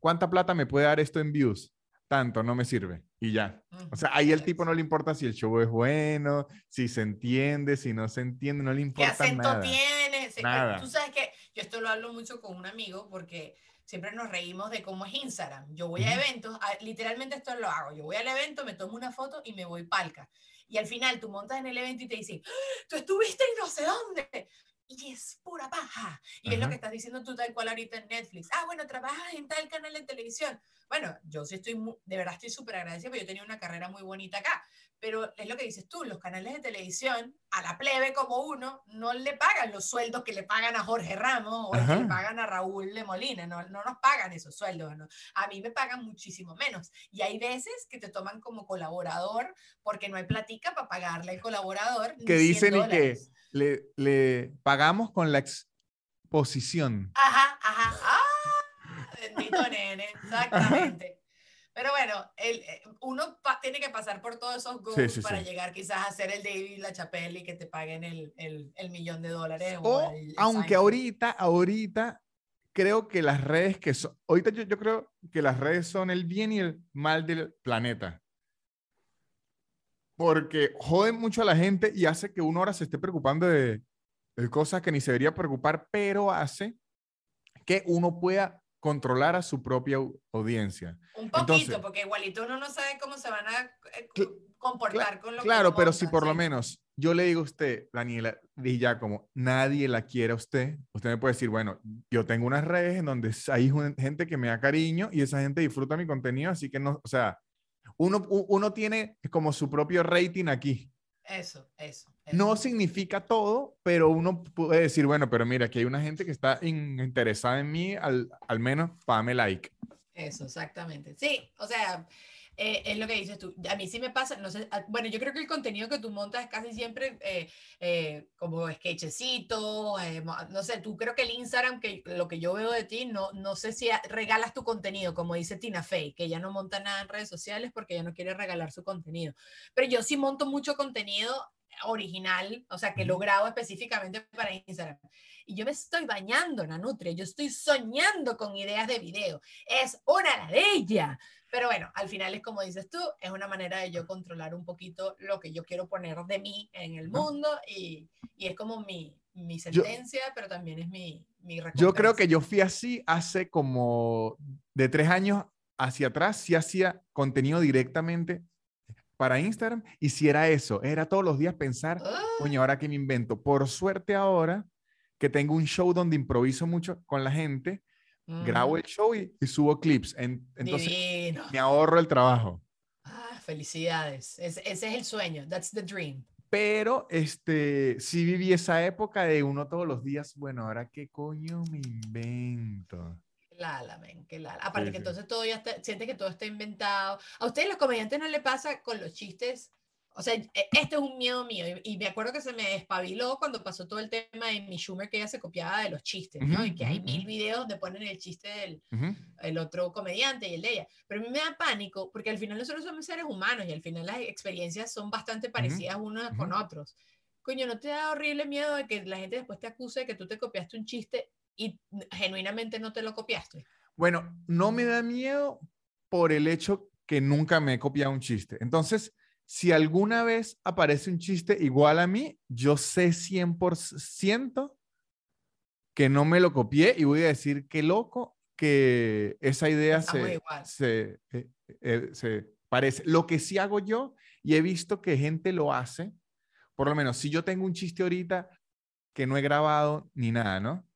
¿cuánta plata me puede dar esto en views? Tanto, no me sirve. Y ya. O sea, ahí el tipo no le importa si el show es bueno, si se entiende, si no se entiende, no le importa ¿Qué acento nada. tiene? Nada. Tú sabes que yo esto lo hablo mucho con un amigo porque siempre nos reímos de cómo es Instagram. Yo voy a eventos, literalmente esto lo hago. Yo voy al evento, me tomo una foto y me voy palca. Y al final tú montas en el evento y te dicen, ¡Ah! tú estuviste en no sé dónde y es pura paja. Y es lo que estás diciendo tú tal cual ahorita en Netflix. Ah, bueno, trabajas en tal canal de televisión. Bueno, yo sí estoy, de verdad estoy súper agradecida porque yo tenía una carrera muy bonita acá. Pero es lo que dices tú, los canales de televisión, a la plebe como uno, no le pagan los sueldos que le pagan a Jorge Ramos o que le pagan a Raúl de Molina, no, no nos pagan esos sueldos. ¿no? A mí me pagan muchísimo menos. Y hay veces que te toman como colaborador porque no hay platica para pagarle al colaborador. Que dicen y que le, le pagamos con la exposición. Ajá, ajá. ¡Ah! Bendito nene, exactamente. Pero bueno, el, eh, uno tiene que pasar por todos esos goals para llegar quizás a ser el David La Chapelle y que te paguen el, el, el millón de dólares. O, aunque ahorita, ahorita creo que las redes que son, ahorita yo, yo, creo que las redes son el bien y el mal del planeta porque joden mucho a la gente y hace que uno ahora se esté preocupando de, cosas que ni se debería preocupar, pero hace que uno pueda controlar a su propia audiencia. Un poquito, porque igualito uno no sabe cómo se van a eh, comportar con lo Claro, pero si por lo menos yo le digo a usted, Daniela ya como nadie la quiere a usted, usted me puede decir, bueno, yo tengo unas redes en donde hay gente que me da cariño y esa gente disfruta mi contenido, así que no, o sea, uno, uno tiene como su propio rating aquí. Eso, eso, No significa todo, pero uno puede decir, bueno, pero mira, aquí hay una gente que está interesada en mí, al, al menos, pame like. Eso, exactamente. Sí, o sea, eh, es lo que dices tú. A mí sí me pasa, no sé, bueno, yo creo que el contenido que tú montas es casi siempre eh, eh, como sketchecitos, no sé, tú creo que el Instagram, que lo que yo veo de ti, no, no sé si regalas tu contenido, como dice Tina Fey, que ella no monta nada en redes sociales porque ella no quiere regalar su contenido. Pero yo sí monto mucho contenido original, o sea, que lo grabo específicamente para Instagram. Y yo me estoy bañando en Nutria, yo estoy soñando con ideas de video. Es una ladilla. Pero bueno, al final es como dices tú, es una manera de yo controlar un poquito lo que yo quiero poner de mí en el mundo y, y es como mi, mi sentencia, pero también es mi, mi Yo creo que yo fui así hace como de tres años hacia atrás, sí hacía contenido directamente para Instagram y si era eso, era todos los días pensar, coño, ahora que me invento. Por suerte ahora que tengo un show donde improviso mucho con la gente, grabo el show y, subo clips. entonces me ahorro el trabajo. Ah, felicidades. ese es el sueño. That's the dream. Pero este, sí viví esa época de uno todos los días, bueno, ahora qué coño me invento. Lala, men, qué lala. Aparte que entonces todo ya está, siente que todo está inventado. A ustedes los comediantes no le pasa con los chistes. O sea, este es un miedo mío. Y, me acuerdo que se me despabiló cuando pasó todo el tema de mi Schumer, que ella se copiaba de los chistes, ¿no? y que hay mil videos donde ponen el chiste del el otro comediante y el de ella. Pero a mí me da pánico, porque al final nosotros somos seres humanos y al final las experiencias son bastante parecidas unas con otros. Coño, ¿no te da horrible miedo de que la gente después te acuse de que tú te copiaste un chiste y genuinamente no te lo copiaste? Bueno, no me da miedo por el hecho que nunca me he copiado un chiste. Entonces, si alguna vez aparece un chiste igual a mí, yo sé 100% que no me lo copié y voy a decir que loco que esa idea se, se, eh, eh, se, parece. Lo que sí hago yo, y he visto que gente lo hace, por lo menos si yo tengo un chiste ahorita que no he grabado ni nada, ¿no?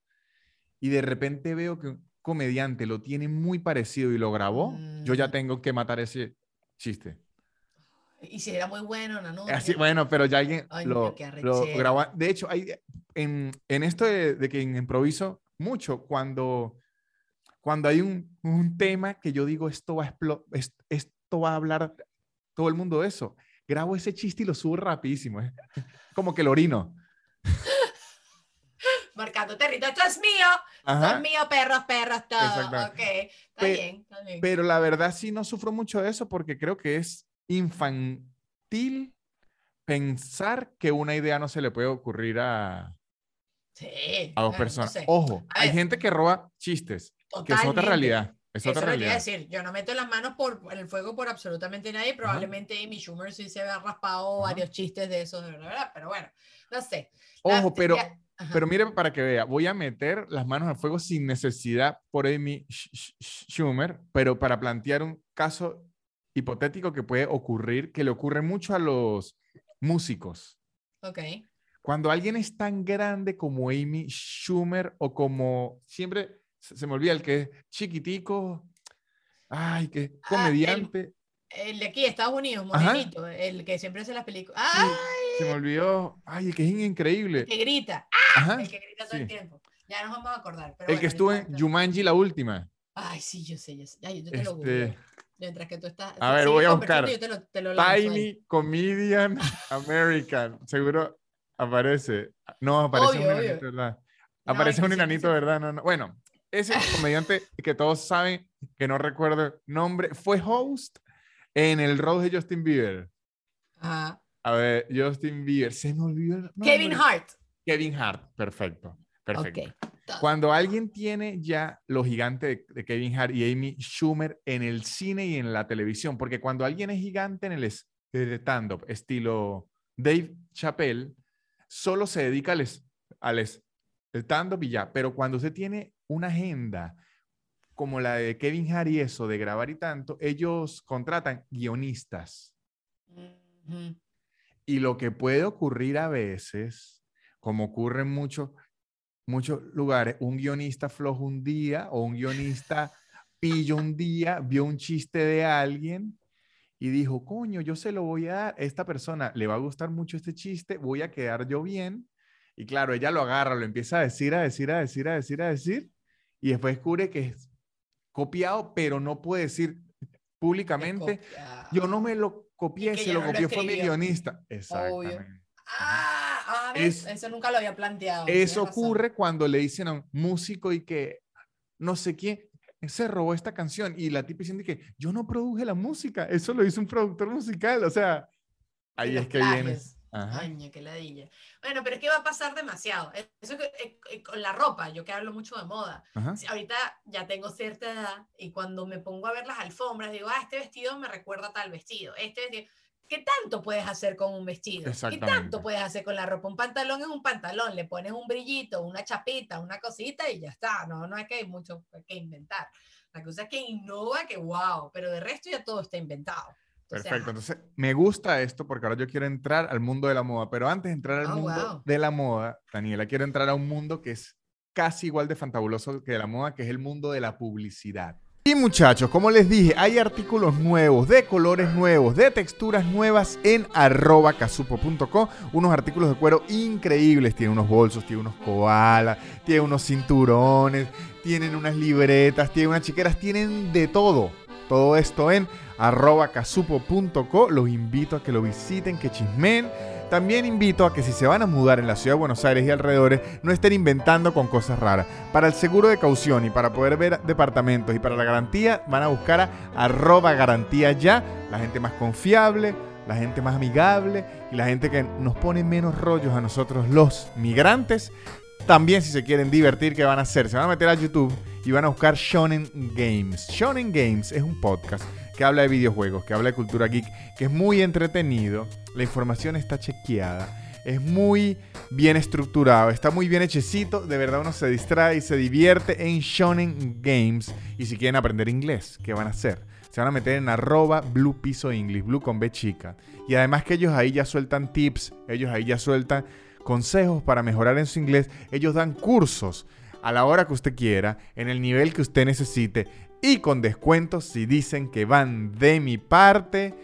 y de repente veo que un comediante lo tiene muy parecido y lo grabó, yo ya mm. tengo que matar ese chiste. Y si era muy bueno, ¿no? Así, bueno, pero ya alguien lo, lo, grabó. De hecho, hay, en, en esto de, de, que improviso mucho, cuando, cuando hay un, un tema que yo digo, esto va, a esto va a hablar todo el mundo de eso, grabo ese chiste y lo subo rapidísimo. ¿eh? [LAUGHS] Como que lo orino [LAUGHS] marcando territorio. Esto es mío, esto es mío, perros, perros, todo. Ok, está bien, Pero la verdad sí no sufro mucho de eso porque creo que es infantil pensar que una idea no se le puede ocurrir a, sí, a dos personas. Ojo, hay gente que roba chistes, que es otra realidad. Es otra realidad. decir, yo no meto las manos por, en el fuego por absolutamente nadie. Probablemente Amy Schumer sí se había raspado varios chistes de esos, de verdad, pero bueno, no sé. Ojo, pero, pero mire para que vea, voy a meter las manos al fuego sin necesidad por Amy Schumer, pero para plantear un caso hipotético que puede ocurrir, que le ocurre mucho a los músicos. Ok. Cuando alguien es tan grande como Amy Schumer o como siempre se, me olvida el que es chiquitico, ay, que ah, comediante. el, de aquí, Estados Unidos, morenito, el que siempre hace las películas. ¡Ay! se me olvidó, ay, el que es increíble. El que grita, el que grita todo el tiempo. Ya nos vamos a acordar. el que estuvo en Jumanji la última. Ay, sí, yo sé, yo sé. Ay, yo te lo este... Mientras que tú estás. A ver, voy a buscar. Tiny Comedian American. Seguro aparece. No, aparece un enanito, ¿verdad? aparece un enanito, ¿verdad? No, no. Bueno, ese comediante que todos saben, que no recuerdo el nombre, fue host en el Road de Justin Bieber. Ajá. A ver, Justin Bieber, se me olvidó. Kevin Hart. Kevin Hart, perfecto. Perfecto. Cuando alguien tiene ya lo gigante de, Kevin Hart y Amy Schumer en el cine y en la televisión, porque cuando alguien es gigante en el stand-up, estilo Dave Chappelle, solo se dedica al, al stand-up y ya, pero cuando se tiene una agenda como la de Kevin Hart y eso, de grabar y tanto, ellos contratan guionistas. Y lo que puede ocurrir a veces como ocurre en muchos, lugares, un guionista flojo un día o un guionista pillo un día, vio un chiste de alguien y dijo, coño, yo se lo voy a dar, esta persona le va a gustar mucho este chiste, voy a quedar yo bien. Y claro, ella lo agarra, lo empieza a decir, a decir, a decir, a decir, a decir, y después descubre que es copiado, pero no puede decir, públicamente. Yo no me lo copié, se lo copió fue mi guionista. Exactamente. Ah, eso nunca lo había planteado. Eso ocurre cuando le dicen a un músico y que no sé quién se robó esta canción y la tipa diciendo que yo no produje la música, eso lo hizo un productor musical, o sea, ahí es que viene. Año, qué ladilla. Bueno, pero es que va a pasar demasiado. Eso que, eh, eh, con la ropa, yo que hablo mucho de moda. ahorita ya tengo cierta edad y cuando me pongo a ver las alfombras, digo, ah, este vestido me recuerda a tal vestido. Este vestido. ¿Qué tanto puedes hacer con un vestido? ¿Qué tanto puedes hacer con la ropa? Un pantalón es un pantalón, le pones un brillito, una chapita, una cosita y ya está. No, no hay que hay mucho que inventar. La cosa es que innova, que wow, pero de resto ya todo está inventado. Perfecto, entonces me gusta esto porque ahora yo quiero entrar al mundo de la moda, pero antes de entrar al oh, mundo de la moda, Daniela, quiero entrar a un mundo que es casi igual de fantabuloso que de la moda, que es el mundo de la publicidad. Y muchachos, como les dije, hay artículos nuevos, de colores nuevos, de texturas nuevas en arroba casupo.com. Unos artículos de cuero increíbles. Tiene unos bolsos, tiene unos koalas, tiene unos cinturones, tienen unas libretas, tienen unas chiqueras, tienen de todo. Todo esto en arroba casupo.co. Los invito a que lo visiten, que chismen también invito a que si se van a mudar en la ciudad de Buenos Aires y alrededores, no estén inventando con cosas raras. Para el seguro de caución y para poder ver departamentos y para la garantía, van a buscar a arroba garantía ya, la gente más confiable, la gente más amigable y la gente que nos pone menos rollos a nosotros los migrantes. También si se quieren divertir, ¿qué van a hacer? Se van a meter a YouTube y van a buscar Shonen Games. Shonen Games es un podcast que habla de videojuegos, que habla de cultura geek, que es muy entretenido, la información está chequeada, es muy bien estructurado, está muy bien hechecito, de verdad uno se distrae y se divierte en Shonen Games. Y si quieren aprender inglés, ¿qué van a hacer? Se van a meter en arroba blue piso English, blue con B chica. Y además que ellos ahí ya sueltan tips, ellos ahí ya sueltan consejos para mejorar en su inglés, ellos dan cursos a la hora que usted quiera, en el nivel que usted necesite y con descuentos si dicen que van de mi parte.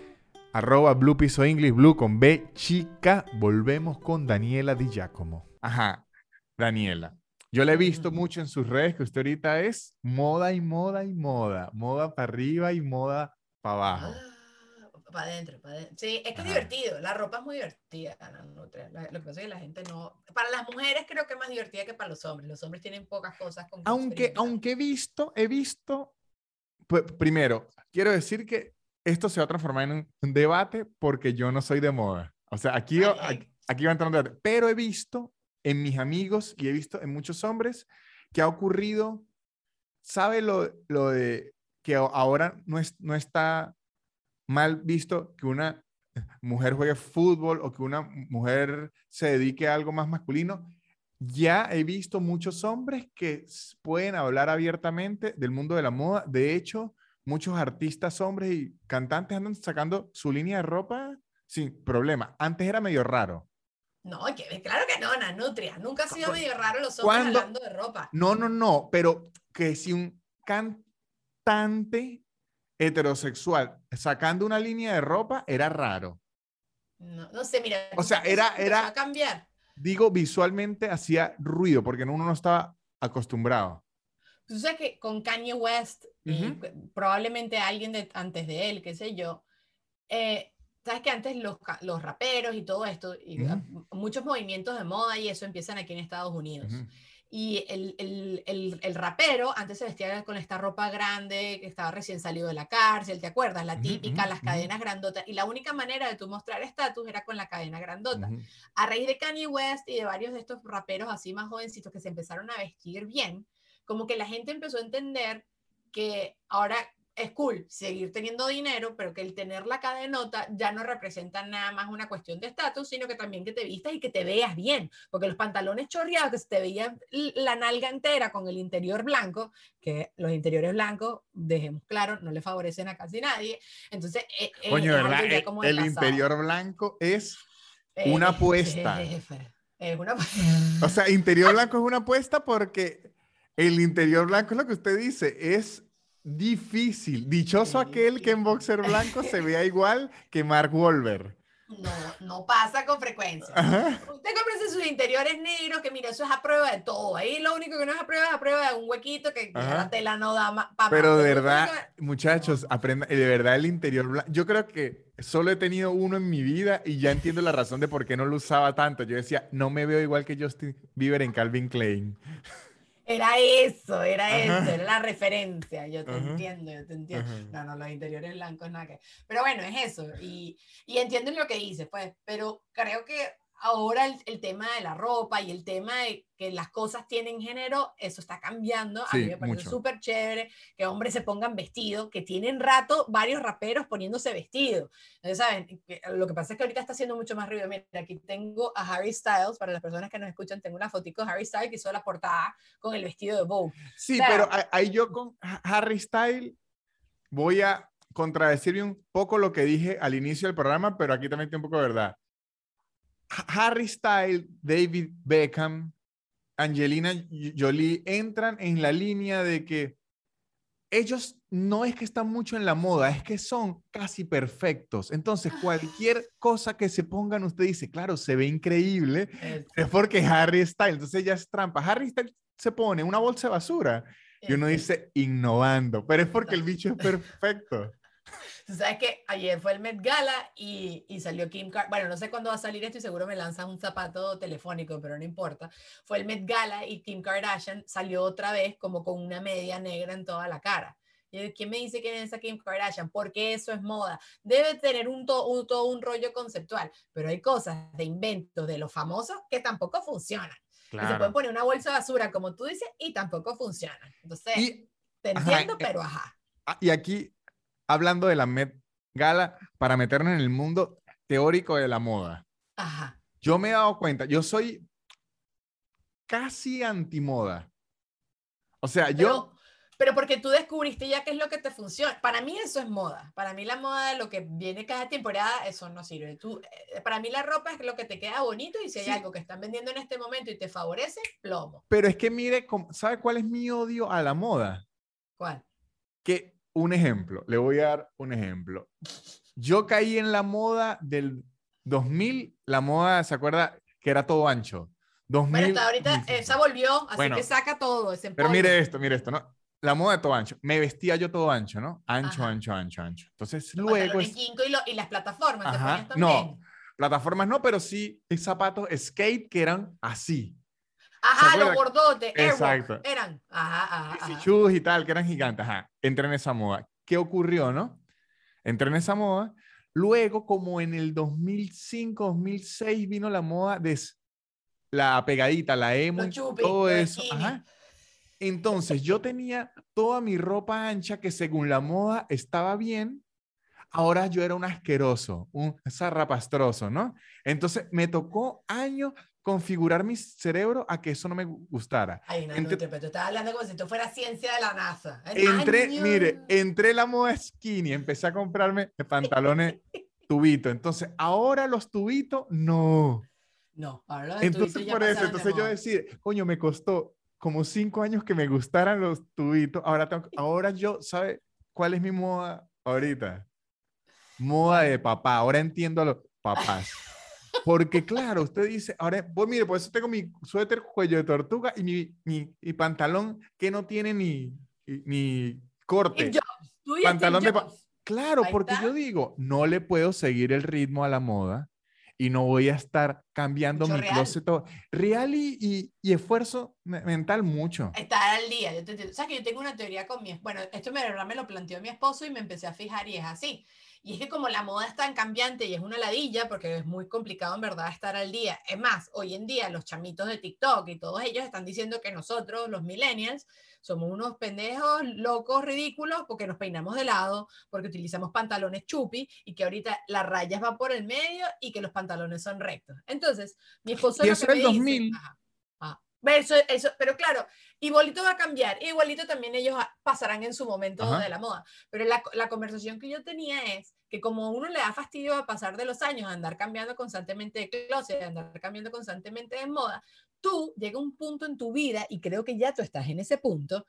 Arroba Blue Piso English Blue con B chica. Volvemos con Daniela Di Giacomo. Ajá, Daniela. Yo le he visto mucho en sus redes que usted ahorita es moda y moda y moda. Moda para arriba y moda para abajo. Ah, para adentro, para adentro. Sí, es que es divertido. La ropa es muy divertida. Lo que pasa es que la gente no. Para las mujeres creo que es más divertida que para los hombres. Los hombres tienen pocas cosas con Aunque, aunque he visto, he visto primero, quiero decir que esto se va a transformar en un debate porque yo no soy de moda. O sea, aquí, aquí, va a entrar un debate. Pero he visto en mis amigos y he visto en muchos hombres que ha ocurrido, ¿sabe lo, lo de que ahora no, es, no está mal visto que una mujer juegue fútbol o que una mujer se dedique a algo más masculino? Ya he visto muchos hombres que pueden hablar abiertamente del mundo de la moda. De hecho, muchos artistas hombres y cantantes andan sacando su línea de ropa sin problema. Antes era medio raro. No, que, claro que no, Nanutria. Nunca ha sido medio raro los hombres hablando de ropa. No, no, no, pero que si un cantante heterosexual sacando una línea de ropa era raro. No, no sé, mira. O sea, era, era. A cambiar digo, visualmente hacía ruido porque uno no estaba acostumbrado. Tú sabes que con Kanye West, probablemente alguien de, antes de él, qué sé yo, eh, sabes que antes los, los, raperos y todo esto, y muchos movimientos de moda y eso empiezan aquí en Estados Unidos. Y el, el, el, rapero antes se vestía con esta ropa grande, que estaba recién salido de la cárcel, ¿te acuerdas? La típica, las cadenas grandotas. Y la única manera de tú mostrar estatus era con la cadena grandota. A raíz de Kanye West y de varios de estos raperos así más jovencitos que se empezaron a vestir bien, como que la gente empezó a entender que ahora es cool seguir teniendo dinero, pero que el tener la cadenota ya no representa nada más una cuestión de estatus, sino que también que te vistas y que te veas bien, porque los pantalones chorreados, que se te veía la nalga entera con el interior blanco, que los interiores blancos, dejemos claro, no le favorecen a casi nadie, entonces... Eh, eh, Coño, ¿verdad? Eh, el, interior blanco es una apuesta. Es una... o sea, interior [LAUGHS] blanco es una apuesta porque el interior blanco es lo que usted dice, es difícil. Dichoso aquel que en boxer blanco se vea [LAUGHS] igual que Mark Wolver. No, no pasa con frecuencia. Usted compra sus interiores negros, que mira, eso es a prueba de todo. Ahí lo único que no es a prueba es a prueba de un huequito que la tela no da más. Pero de verdad, muchachos, aprendan, de verdad el interior blanco. Yo creo que solo he tenido uno en mi vida y ya entiendo la razón de por qué no lo usaba tanto. Yo decía, no me veo igual que Justin Bieber en Calvin Klein. Era eso, era eso, era la referencia. Yo te entiendo, yo te entiendo. No, no, los interiores blancos, nada que. Pero bueno, es eso. Y, y entiendo lo que dices, pues. Pero creo que ahora el, tema de la ropa y el tema de que las cosas tienen género, eso está cambiando. a mí me parece súper chévere que hombres se pongan vestidos, que tienen rato varios raperos poniéndose vestidos. ¿saben? Lo que pasa es que ahorita está haciendo mucho más ruido. Mira, aquí tengo a Harry Styles, para las personas que nos escuchan, tengo una fotico de Harry Styles que hizo la portada con el vestido de Vogue. Sí, pero ahí yo con Harry Styles voy a contradecir un poco lo que dije al inicio del programa, pero aquí también tiene un poco de verdad Harry Styles, David Beckham, Angelina Jolie entran en la línea de que ellos no es que están mucho en la moda, es que son casi perfectos. Entonces, ah. cualquier cosa que se pongan, usted dice, claro, se ve increíble, es porque Harry Styles, entonces ya es trampa. Harry Styles se pone una bolsa de basura y uno dice innovando, pero es porque el bicho es perfecto. Sabes que ayer fue el Met Gala y, y salió Kim Kardashian. Bueno, no sé cuándo va a salir esto y seguro me lanzan un zapato telefónico, pero no importa. Fue el Met Gala y Kim Kardashian salió otra vez como con una media negra en toda la cara. Y ¿Quién me dice quién es esa Kim Kardashian? Porque eso es moda. Debe tener un, un, todo un rollo conceptual, pero hay cosas de inventos de los famosos que tampoco funcionan. Y se pueden poner una bolsa de basura, como tú dices, y tampoco funcionan. Entonces, te entiendo, eh, pero ajá. Ah, y aquí hablando de la Met Gala para meternos en el mundo teórico de la moda. Ajá. Yo me he dado cuenta, yo soy casi antimoda. O sea, yo... Pero porque tú descubriste ya qué es lo que te funciona. Para mí eso es moda. Para mí la moda de lo que viene cada temporada, eso no sirve. Tú, eh, para mí la ropa es lo que te queda bonito y si hay algo que están vendiendo en este momento y te favorece, plomo. Pero es que mire, ¿sabe cuál es mi odio a la moda? ¿Cuál? Que un ejemplo, le voy a dar un ejemplo. Yo caí en la moda del 2000, la moda, ¿se acuerda? Que era todo ancho. 2000, bueno, hasta ahorita esa volvió, así que saca todo. Ese pero mire esto, mire esto, ¿no? La moda de todo ancho. Me vestía yo todo ancho, ¿no? Ancho, ancho, ancho, ancho. Entonces, luego... Es... Y, y, las plataformas. Ajá. No, plataformas no, pero sí zapatos skate que eran así. Ajá, los bordotes, Exacto. eran. Ajá, ajá, y tal, que eran gigantes. Ajá, entré en esa moda. ¿Qué ocurrió, no? Entré en esa moda. Luego, como en el 2005, 2006, vino la moda de la pegadita, la emo, todo eso. Ajá. Entonces, yo tenía toda mi ropa ancha que según la moda estaba bien. Ahora yo era un asqueroso, un zarrapastroso, ¿no? Entonces, me tocó años configurar mi cerebro a que eso no me gustara. Ay, no, Entre... no, te, estás hablando como si esto fuera ciencia de la NASA. Entré, mire, entré la moda skinny, empecé a comprarme [LAUGHS] pantalones tubito. Entonces, ahora los tubitos, no. No, ahora los Entonces, por eso, entonces yo decir, coño, me costó como cinco años que me gustaran los tubitos. Ahora, tengo, ahora yo, ¿sabe cuál es mi moda ahorita? Moda de papá. Ahora entiendo a los papás. Porque claro, usted dice, ahora, pues mire, por eso tengo mi suéter cuello de tortuga y mi, mi, pantalón que no tiene ni, ni corte. pantalón de Claro, porque yo digo, no le puedo seguir el ritmo a la moda y no voy a estar cambiando mi closet real y, y, esfuerzo mental mucho. Estar al día, yo te. O sea, que yo tengo una teoría con mi, bueno, esto me, me lo planteó mi esposo y me empecé a fijar y es así. Y es que como la moda es tan cambiante y es una ladilla, porque es muy complicado en verdad estar al día. Es más, hoy en día los chamitos de TikTok y todos ellos están diciendo que nosotros, los millennials, somos unos pendejos, locos, ridículos, porque nos peinamos de lado, porque utilizamos pantalones chupi y que ahorita las rayas van por el medio y que los pantalones son rectos. Entonces, mi esposo... Y eso es el 2000. Eso, eso, pero claro, igualito va a cambiar, igualito también ellos pasarán en su momento de la moda. Pero la, la, conversación que yo tenía es que como uno le da fastidio a pasar de los años, a andar cambiando constantemente de closet, a andar cambiando constantemente de moda, tú llega un punto en tu vida, y creo que ya tú estás en ese punto,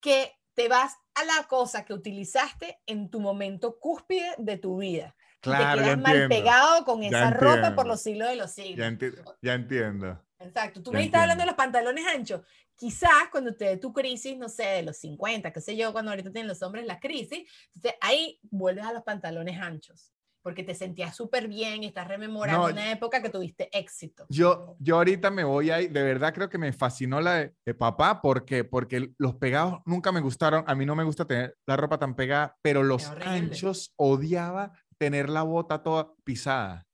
que te vas a la cosa que utilizaste en tu momento cúspide de tu vida. Claro, te ya quedas mal pegado con Ya esa ropa por los siglos de los Ya, siglos. enti- ya entiendo. Exacto. Tú me estás hablando de los pantalones anchos. Quizás cuando te dé tu crisis, no sé, de los 50, qué sé yo, cuando ahorita tienen los hombres la crisis, entonces ahí vuelves a los pantalones anchos, porque te sentías súper bien y estás rememorando No, una época que tuviste éxito. Yo, yo ahorita me voy ahí, de verdad creo que me fascinó la de, de papá, porque, porque los pegados nunca me gustaron, a mí no me gusta tener la ropa tan pegada, pero los anchos odiaba tener la bota toda pisada.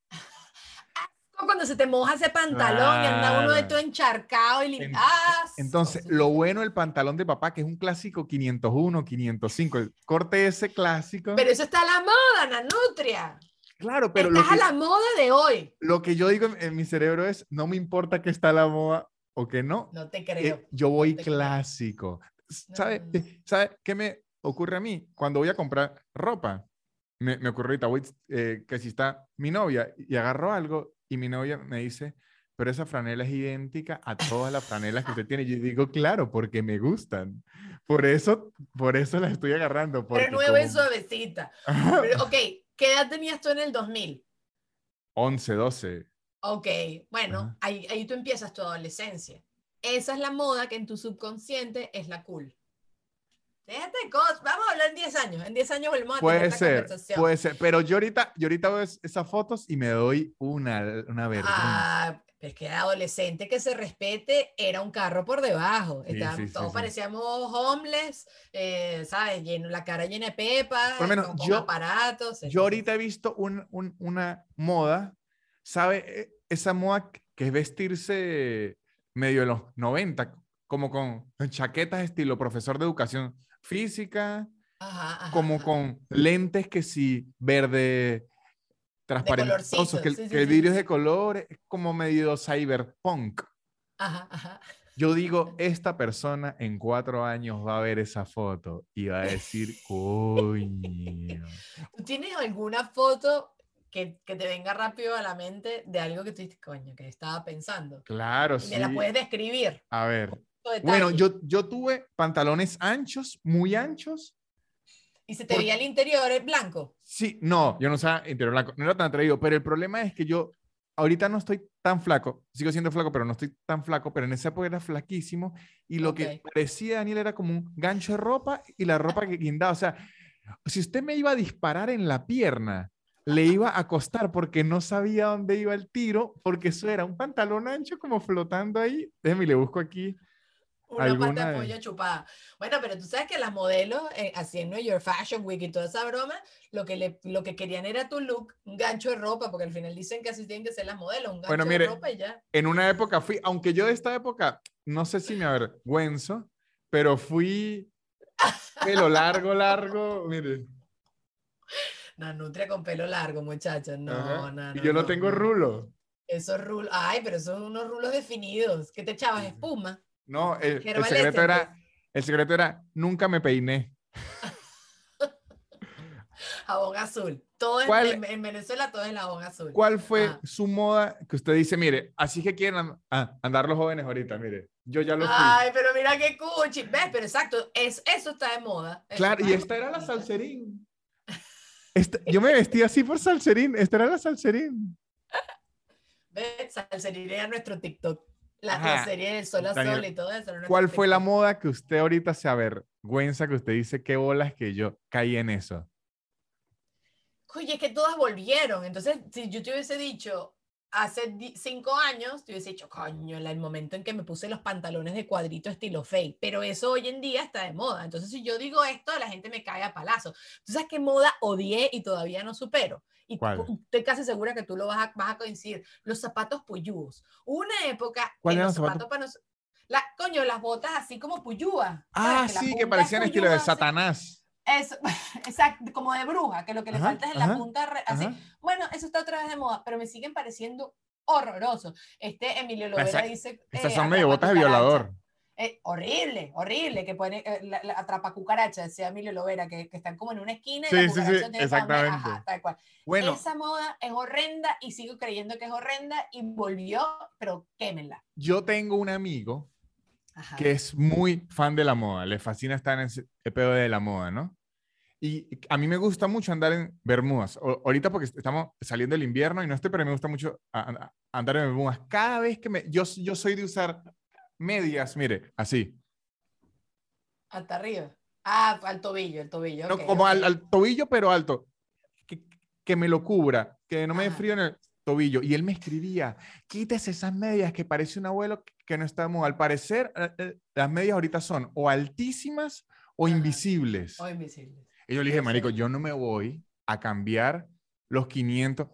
Cuando se te moja ese pantalón y anda uno de Claro. todo encharcado y lim- En- ¡Ah! Entonces, lo bueno del pantalón de papá, que es un clásico 501, 505, el corte ese clásico. Pero eso está a la moda, Nanutria. claro, pero lo Estás que, a la moda de hoy. lo que yo digo en, en mi cerebro es, no me importa que está la moda o que no, No te eh, creo. yo voy creo. clásico. ¿Sabe, No, no, no. ¿Sabe qué me ocurre a mí? Cuando voy a comprar ropa, me, me ocurre ahorita, voy, eh, que si está mi novia y agarro algo y mi novia me dice, pero esa franela es idéntica a todas las franelas que usted tiene. Y yo digo, claro, porque me gustan. Por eso, por eso las estoy agarrando. Pero nueva y como- suavecita. Pero, ok, ¿qué edad tenías tú en el 2000? 11, 12. Ok, bueno, Ajá. ahí, ahí tú empiezas tu adolescencia. Esa es la moda que en tu subconsciente es la cool. Déjate cosas. Vamos a hablar en 10 años. En 10 años volvemos a tener Puede esta ser, conversación. puede ser. Pero yo ahorita, yo ahorita veo es- esas fotos y me doy una, una vergüenza. Ah, es que adolescente que se respete era un carro por debajo. Sí, sí, todos sí. parecíamos homeless, eh, ¿sabes? Lleno, la cara llena de pepa, Por menos con, yo- aparatos. Yo ahorita he visto un- un- una moda, ¿sabe? E- Esa moda que es vestirse medio de los 90, como con chaquetas estilo profesor de educación física, Ajá, ajá, como ajá. con lentes que sí, verde transparentosos, que, el- sí, sí, que el vidrio es de colores, es como medio cyberpunk. Ajá, ajá. Yo digo, [LAUGHS] esta persona en cuatro años va a ver esa foto y va a decir, [LAUGHS] coño. ¿Tú tienes alguna foto que, que te venga rápido a la mente de algo que tú dices, coño, que estaba pensando? Claro, Y sí. me la puedes describir. A ver. Bueno, yo, yo tuve pantalones anchos, muy anchos. Y se te por- veía el interior eh, blanco. Sí, no, yo no usaba interior blanco, no era tan atrevido, pero el problema es que yo ahorita no estoy tan flaco, sigo siendo flaco, pero no estoy tan flaco, pero en esa época era flaquísimo y lo que Ok. parecía Daniel era como un gancho de ropa y la ropa que guindaba, o sea, si usted me iba a disparar en la pierna, le iba a costar porque no sabía dónde iba el tiro, porque eso era un pantalón ancho como flotando ahí. Déjeme, le busco aquí. Una alguna de de- pollo chupada. Bueno, pero tú sabes que las modelos, eh, así en New York Fashion Week y toda esa broma, lo que, le, lo que querían era tu look, un gancho de ropa, porque al final dicen que así tienen que ser las modelos, un gancho Bueno, de mire, ropa y ya. en una época fui, aunque yo de esta época, no sé si me avergüenzo, pero fui pelo largo, largo, mire. La nutria con pelo largo, muchachos. No, ajá, no, y no, yo no no, tengo no. rulo. Esos rulos, ay, pero son unos rulos definidos. ¿Qué te echabas? Espuma. No, el, secreto era, el secreto era, nunca me peiné. [LAUGHS] Jabón azul. Todo es- ¿Cuál- en, en Venezuela todo es el jabón azul. ¿Cuál fue Ah. su moda que usted dice, mire, así que quieren ah, andar los jóvenes ahorita, mire, yo ya lo fui. Ay, pero mira qué cuchi. ¿Ves? Pero exacto, es, eso está de moda. Eso Claro, y esta era la salserín. Esta- yo me vestía así por salserín, esta era la salserín. [LAUGHS] ¿Ves? Salserín era nuestro TikTok. La, serie del sol a Daniel, sol y todo eso. ¿Cuál fue la moda que usted ahorita se avergüenza, que usted dice, qué bolas que yo caí en eso? Oye, es que todas volvieron. Entonces, si yo te hubiese dicho hace cinco años, te hubiese dicho, coño, el momento en que me puse los pantalones de cuadrito estilo fake. Pero eso hoy en día está de moda. Entonces, si yo digo esto, la gente me cae a palazo. ¿Tú sabes qué moda odié y todavía no supero? Y ¿Cuál? cu- estoy casi segura que tú lo vas a, vas a coincidir. Los zapatos puyúos. Una época ¿Cuáles en eran los zapatos? zapatos para nos- la, coño, las botas así como puyúas. Ah, sí, que parecían estilo de. Satanás. Eso, [LAUGHS] exacto, como de bruja, que lo que le Ajá, falta es en la punta, así. Ajá. Bueno, eso está otra vez de moda, pero me siguen pareciendo horrorosos. Este Emilio Lovera Esa- dice... Estas eh, son medio botas de violador. Eh, horrible, horrible, que pone eh, la, la atrapa cucaracha, decía Emilio Lovera, que, que están como en una esquina y Sí, la sí, sí, exactamente. ajá, tal cual. Bueno, Esa moda es horrenda y sigo creyendo que es horrenda y volvió, pero quémenla. yo tengo un amigo Ajá. que es muy fan de la moda, le fascina estar en ese pedo de la moda, ¿no? Y a mí me gusta mucho andar en Bermudas. O- ahorita porque estamos saliendo del invierno y no estoy, pero me gusta mucho a- a- andar en Bermudas. Cada vez que me... Yo, yo soy de usar medias, mire, así. Hasta arriba. Ah, al tobillo, el tobillo. No, como al, tobillo, pero alto. Que, que me lo cubra, que no me dé frío en el tobillo. Y él me escribía, quítese esas medias que parece un abuelo que no moda. Al parecer, eh, eh, las medias ahorita son o altísimas o Ajá. invisibles. O invisible. Y yo le dije, marico, yo no me voy a cambiar los 500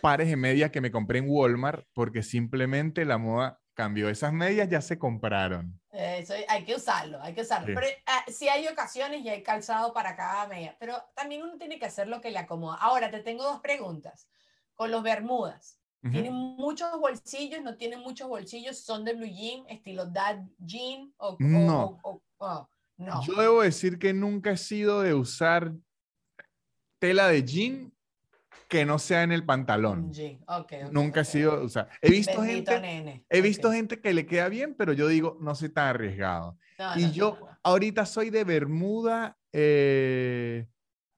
pares de medias que me compré en Walmart porque simplemente la moda cambió. Esas medias ya se compraron. Eso hay que usarlo, hay que usarlo. Sí. Pero sí hay ocasiones y hay calzado para cada media. Pero también uno tiene que hacer lo que le acomoda. Ahora, te tengo dos preguntas. Con los bermudas. ¿Tienen muchos bolsillos? ¿No tienen muchos bolsillos? ¿Son de blue jean, estilo dad jean? O, No. o- o- o- no. Yo debo decir que nunca he sido de usar tela de jean que no sea en el pantalón. Un jean. Ok, ok, Nunca he sido, o sea, he visto Bendito gente, nene. he visto gente que le queda bien, pero yo digo, no soy tan arriesgado. No, Y no, yo no. ahorita soy de bermuda, eh,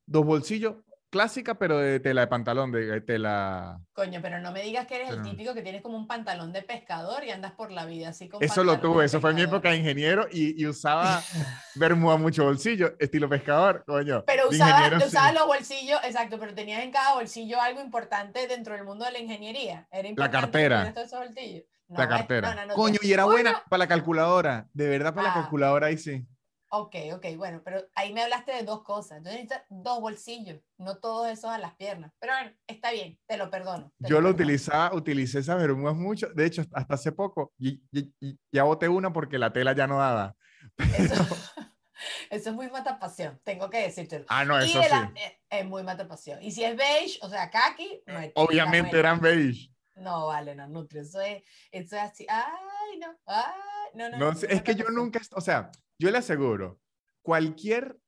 dos bolsillos, clásica, pero de tela de pantalón, de tela... Coño, pero no me digas que eres Pero- el típico que tienes como un pantalón de pescador y andas por la vida así con Eso lo tuve, eso fue en mi época de ingeniero y, y usaba [LAUGHS] bermuda mucho bolsillo, estilo pescador, coño. Pero usaba, sí. usaba los bolsillos, exacto, pero tenías en cada bolsillo algo importante dentro del mundo de la ingeniería. Era importante que cartera. tuvieras todos esos bolsillos. No, La cartera. No, no, no, Coño, y era Coño, buena para la calculadora. De verdad, para Ah. la calculadora ahí sí. Ok, ok, bueno, pero ahí me hablaste de dos cosas. Entonces necesitas dos bolsillos, no todos esos a las piernas. Pero bueno, está bien, te lo perdono. te Yo lo perdono. utilizaba, utilicé esas bermudas mucho. De hecho, hasta hace poco. Y, y- y- ya boté una porque la tela ya no daba. [LAUGHS] Eso, [LAUGHS] eso es muy matapasión, tengo que decírtelo. Ah, no, eso sí. la- eh, es muy matapasión. Y si es beige, o sea, kaki, no es- Obviamente eran beige. No, vale, no, Nutri, eso es, eso es así, ay, no, ay, no, no. No, no, sé, no es que yo nunca, o sea, yo le aseguro, cualquier,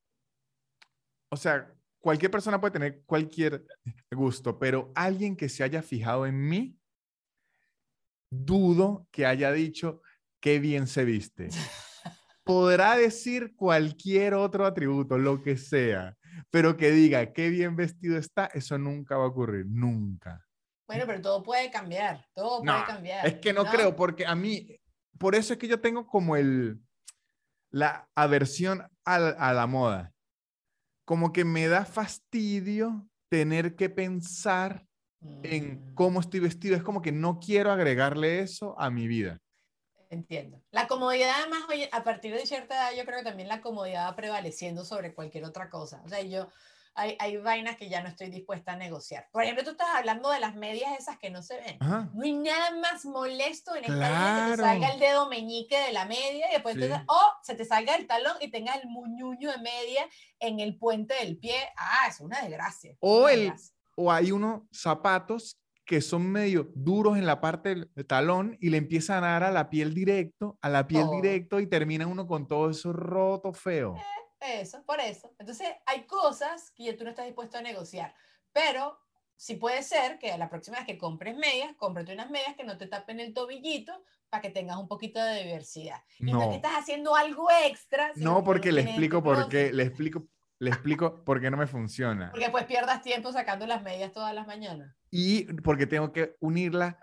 o sea, cualquier persona puede tener cualquier gusto, pero alguien que se haya fijado en mí, dudo que haya dicho qué bien se viste. [LAUGHS] Podrá decir cualquier otro atributo, lo que sea, pero que diga qué bien vestido está, eso nunca va a ocurrir, nunca. Bueno, pero todo puede cambiar, todo No, puede cambiar. Es que no, creo, porque a mí, por eso es que yo tengo como el, la aversión a, la moda. Como que me da fastidio tener que pensar en Mm, cómo estoy vestido. Es como que no quiero agregarle eso a mi vida. Entiendo. La comodidad, además, a partir de cierta edad, yo creo que también la comodidad va prevaleciendo sobre cualquier otra cosa. O sea, yo, hay, hay vainas que ya no estoy dispuesta a negociar. Por ejemplo, tú estás hablando de las medias esas que no se ven. Ajá. No hay nada más molesto en esta que te salga el dedo meñique de la media y después te- Sí. o se te salga el talón y tengas el muñuño de media en el puente del pie. Ah, es una desgracia. O una el- desgracia. O hay unos zapatos que son medio duros en la parte del talón y le empiezan a dar a la piel directo, a la piel Todo. directo y termina uno con todo eso roto, feo. Eso, por eso. Entonces, hay cosas que ya tú no estás dispuesto a negociar, pero sí puede ser que la próxima vez que compres medias, cómprate unas medias que no te tapen el tobillito para que tengas un poquito de diversidad. Y no, No. que estás haciendo algo extra. No, que porque le explico por qué, le explico, le explico por qué no me funciona. Porque pues pierdas tiempo sacando las medias todas las mañanas. Y porque tengo que unirla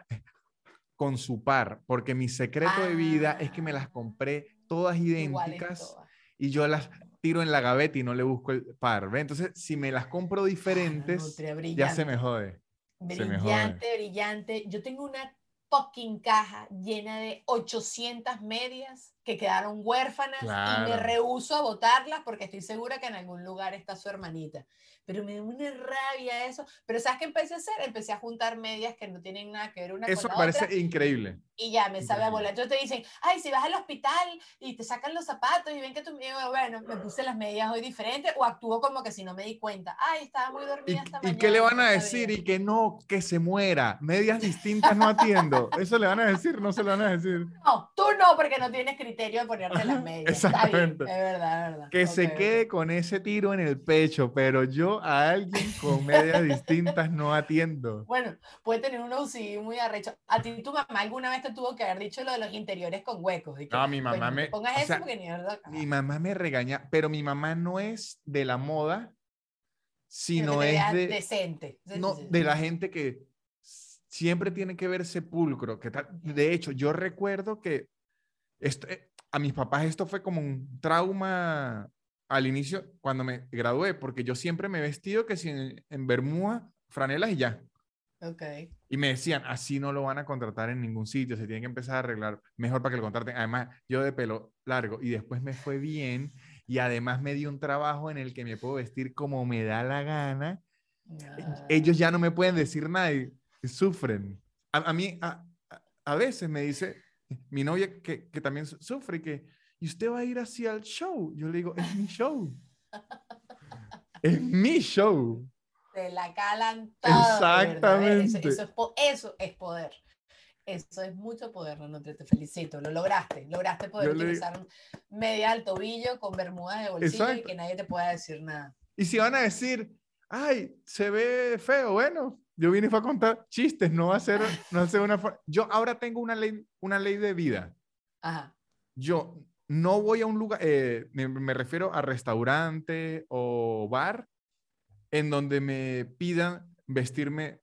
con su par, porque mi secreto de vida es que me las Ah. compré todas idénticas todas. y yo las tiro en la gaveta y no le busco el par, ¿ve? Entonces, si me las compro Ah, diferentes, nutria, ya se brillante. me jode. se me jode. Brillante, brillante. Yo tengo una fucking caja llena de 800 medias que quedaron huérfanas y me Claro. rehuso a botarlas porque estoy segura que en algún lugar está su hermanita. Pero me da una rabia eso. Pero ¿sabes qué empecé a hacer? Empecé a juntar medias que no tienen nada que ver una Eso con la parece otra increíble. y ya me sabe a Increíble. bola. Entonces te dicen, ay, si vas al hospital y te sacan los zapatos y ven que tú, y bueno, me puse las medias hoy diferentes o actúo como que si no me di cuenta. Ay, estaba muy ¿Y, dormida esta y mañana. qué le van a sabía". decir? Y que no, que se muera. Medias distintas no atiendo. [LAUGHS] Eso le van a decir, no se lo van a decir. No, tú no, porque no tienes criterio. Criterio de ponerte las medias. [LAUGHS] Está bien, es verdad, es verdad. Que se quede con ese tiro en el pecho, pero yo a alguien con medias distintas no atiendo. Bueno, puede tener un OCD muy arrecho. A ti tu mamá alguna vez te tuvo que haber dicho lo de los interiores con huecos. no, mi mamá me... Pongas eso porque ni verdad. Mi mamá me regaña, pero mi mamá no es de la moda, sino es de... Decente. no, de la gente que siempre tiene que ver sepulcro. Que de hecho, yo recuerdo que esto, eh, a mis papás esto fue como un trauma al inicio cuando me gradué, porque yo siempre me he vestido que si en, en Bermuda, franelas y ya. Okay. Y me decían, así no lo van a contratar en ningún sitio, se tiene que empezar a arreglar mejor para que lo contraten. Además, yo de pelo largo y después me fue bien y además me di un trabajo en el que me puedo vestir como me da la gana. Ah. Ellos ya no me pueden decir nada y sufren. A, mí, a, a, veces me dice mi novia que, que también sufre que, ¿y usted va a ir hacia el show? Yo le digo, es mi show. [LAUGHS] es mi show. Te la calan todo. Exactamente. Eso, eso, es, poder. Eso es mucho poder, no te, felicito. Lo lograste. Lograste poder utilizar media al tobillo con bermudas de bolsillo y que nadie te pueda decir nada. Y si van a decir, ay, se ve feo, bueno, yo vine y fue a contar chistes, no va a ser, no va una... Yo ahora tengo una ley, una ley de vida. Ajá. Yo no voy a un lugar, eh, me, refiero a restaurante o bar, en donde me pidan vestirme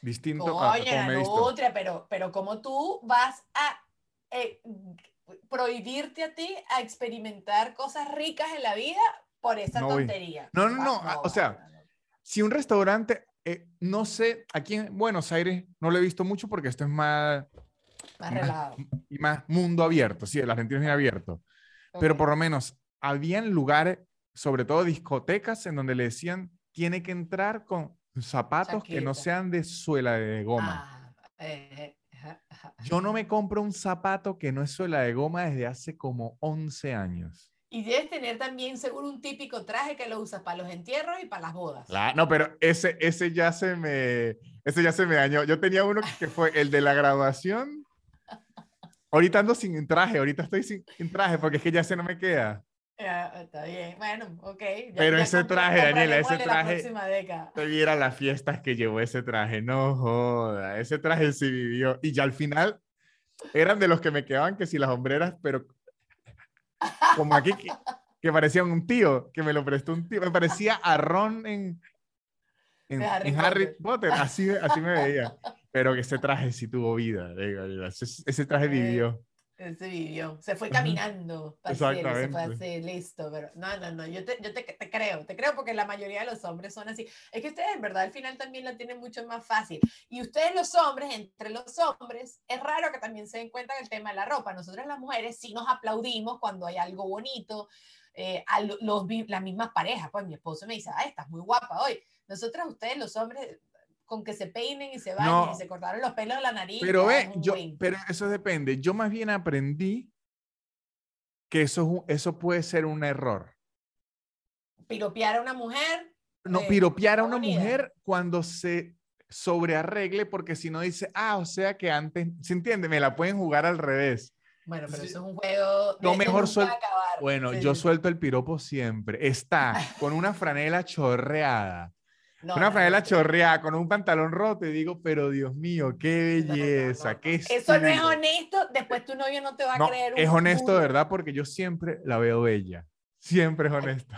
distinto a como me Nutria, pero, pero como tú vas a eh, prohibirte a ti a experimentar cosas ricas en la vida por esa tontería. No, no, no, o sea, si un restaurante, eh, no sé, aquí en Buenos Aires no lo he visto mucho porque esto es más... Más, relajado. Y más mundo abierto, sí, el argentino es muy abierto. Pero por lo menos habían lugares, sobre todo discotecas, en donde le decían, tiene que entrar con zapatos que no sean de suela de goma. Ah, eh, Yo no me compro un zapato que no es suela de goma desde hace como 11 años. Y debes tener también seguro un típico traje que lo usas para los entierros y para las bodas. no, pero ese, ese ya se me, ese ya se me dañó. Yo tenía uno que fue el de la graduación. Ahorita ando sin traje, ahorita estoy sin, traje porque es que ya se no me queda. está bien, bueno, ok. pero ese traje, Daniela, ese traje. Te viera las fiestas que llevó ese traje, no joda, ese traje sí vivió. Y ya al final eran de los que me quedaban que si las hombreras, pero como aquí, que, parecía un tío, que me lo prestó un tío. Me parecía a Ron en, en, Harry, Potter. Así, así me veía. Pero que ese traje sí tuvo vida. Ese, traje eh, vivió. Ese vivió. Se fue caminando. Exactamente. se fue así, listo. Pero no, no, no. Yo, te, yo te, te, creo. Te creo porque la mayoría de los hombres son así. Es que ustedes, en verdad, al final también la tienen mucho más fácil. Y ustedes, los hombres, entre los hombres, es raro que también se den cuenta del tema de la ropa. Nosotros, las mujeres, sí nos aplaudimos cuando hay algo bonito. Eh, a los, las mismas parejas. Pues mi esposo me dice, ah, estás muy guapa hoy. Nosotros, ustedes, los hombres, con que se peinen y se bañen y se cortaron los pelos de la nariz. Pero ve, yo, pero eso depende. Yo más bien aprendí que eso, eso puede ser un error. Piropear a una mujer. No, eh, piropear a una mujer cuando se sobrearregle, porque si no dice, ah, o sea que antes, ¿se entiende? Me la pueden jugar al revés. Bueno, pero eso es un juego. No, mejor suelto. Bueno, yo suelto el piropo siempre. Está [LAUGHS] con una franela chorreada una franela chorreada con un pantalón roto y digo, pero Dios mío, qué belleza, qué Eso no es honesto, después tu novio no te va a creer. Es honesto, de verdad, porque yo siempre la veo bella. Siempre es honesto.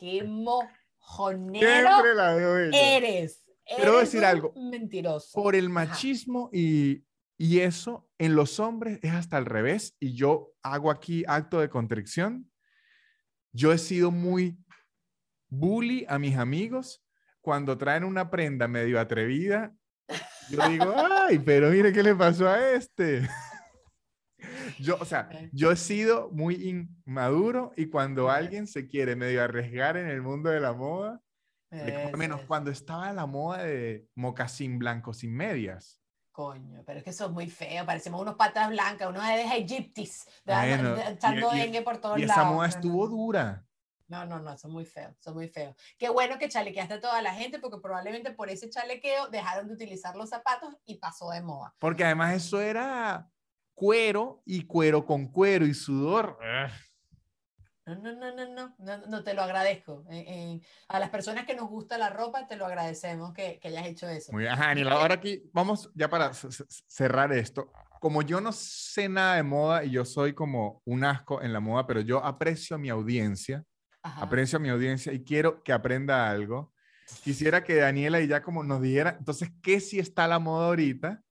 Qué mojonero siempre la veo bella. eres. Quiero decir algo. Mentiroso. Por el machismo y, y eso, en los hombres es hasta al revés. Y yo hago aquí acto de contrición. Yo he sido muy bully a mis amigos cuando traen una prenda medio atrevida, [LAUGHS] yo digo, ay, pero mire qué le pasó a este. [LAUGHS] Yo, o sea, yo he sido muy inmaduro y cuando alguien se quiere medio arriesgar en el mundo de la moda, al menos cuando estaba la moda de mocasín blanco sin medias. Coño, pero es que eso es muy feo, parecemos unos patas blancas, unos de egiptis, echando dengue por todos lados. Y esa moda estuvo dura. No, no, no, son muy feos, son muy feos. Qué bueno que chalequeaste a toda la gente porque probablemente por ese chalequeo dejaron de utilizar los zapatos y pasó de moda. Porque además eso era cuero y cuero con cuero y sudor. ah, No, no, no, no, no, no, no, te lo agradezco. Eh, eh, a las personas que nos gusta la ropa, te lo agradecemos que, que hayas hecho eso. Muy bien. Ajá, Daniela, ahora aquí vamos ya para cerrar esto. Como yo no sé nada de moda y yo soy como un asco en la moda, pero yo aprecio a mi audiencia, Ajá. aprecio a mi audiencia y quiero que aprenda algo. Quisiera que Daniela y ya como nos dijera, entonces, ¿qué sí está la moda ahorita?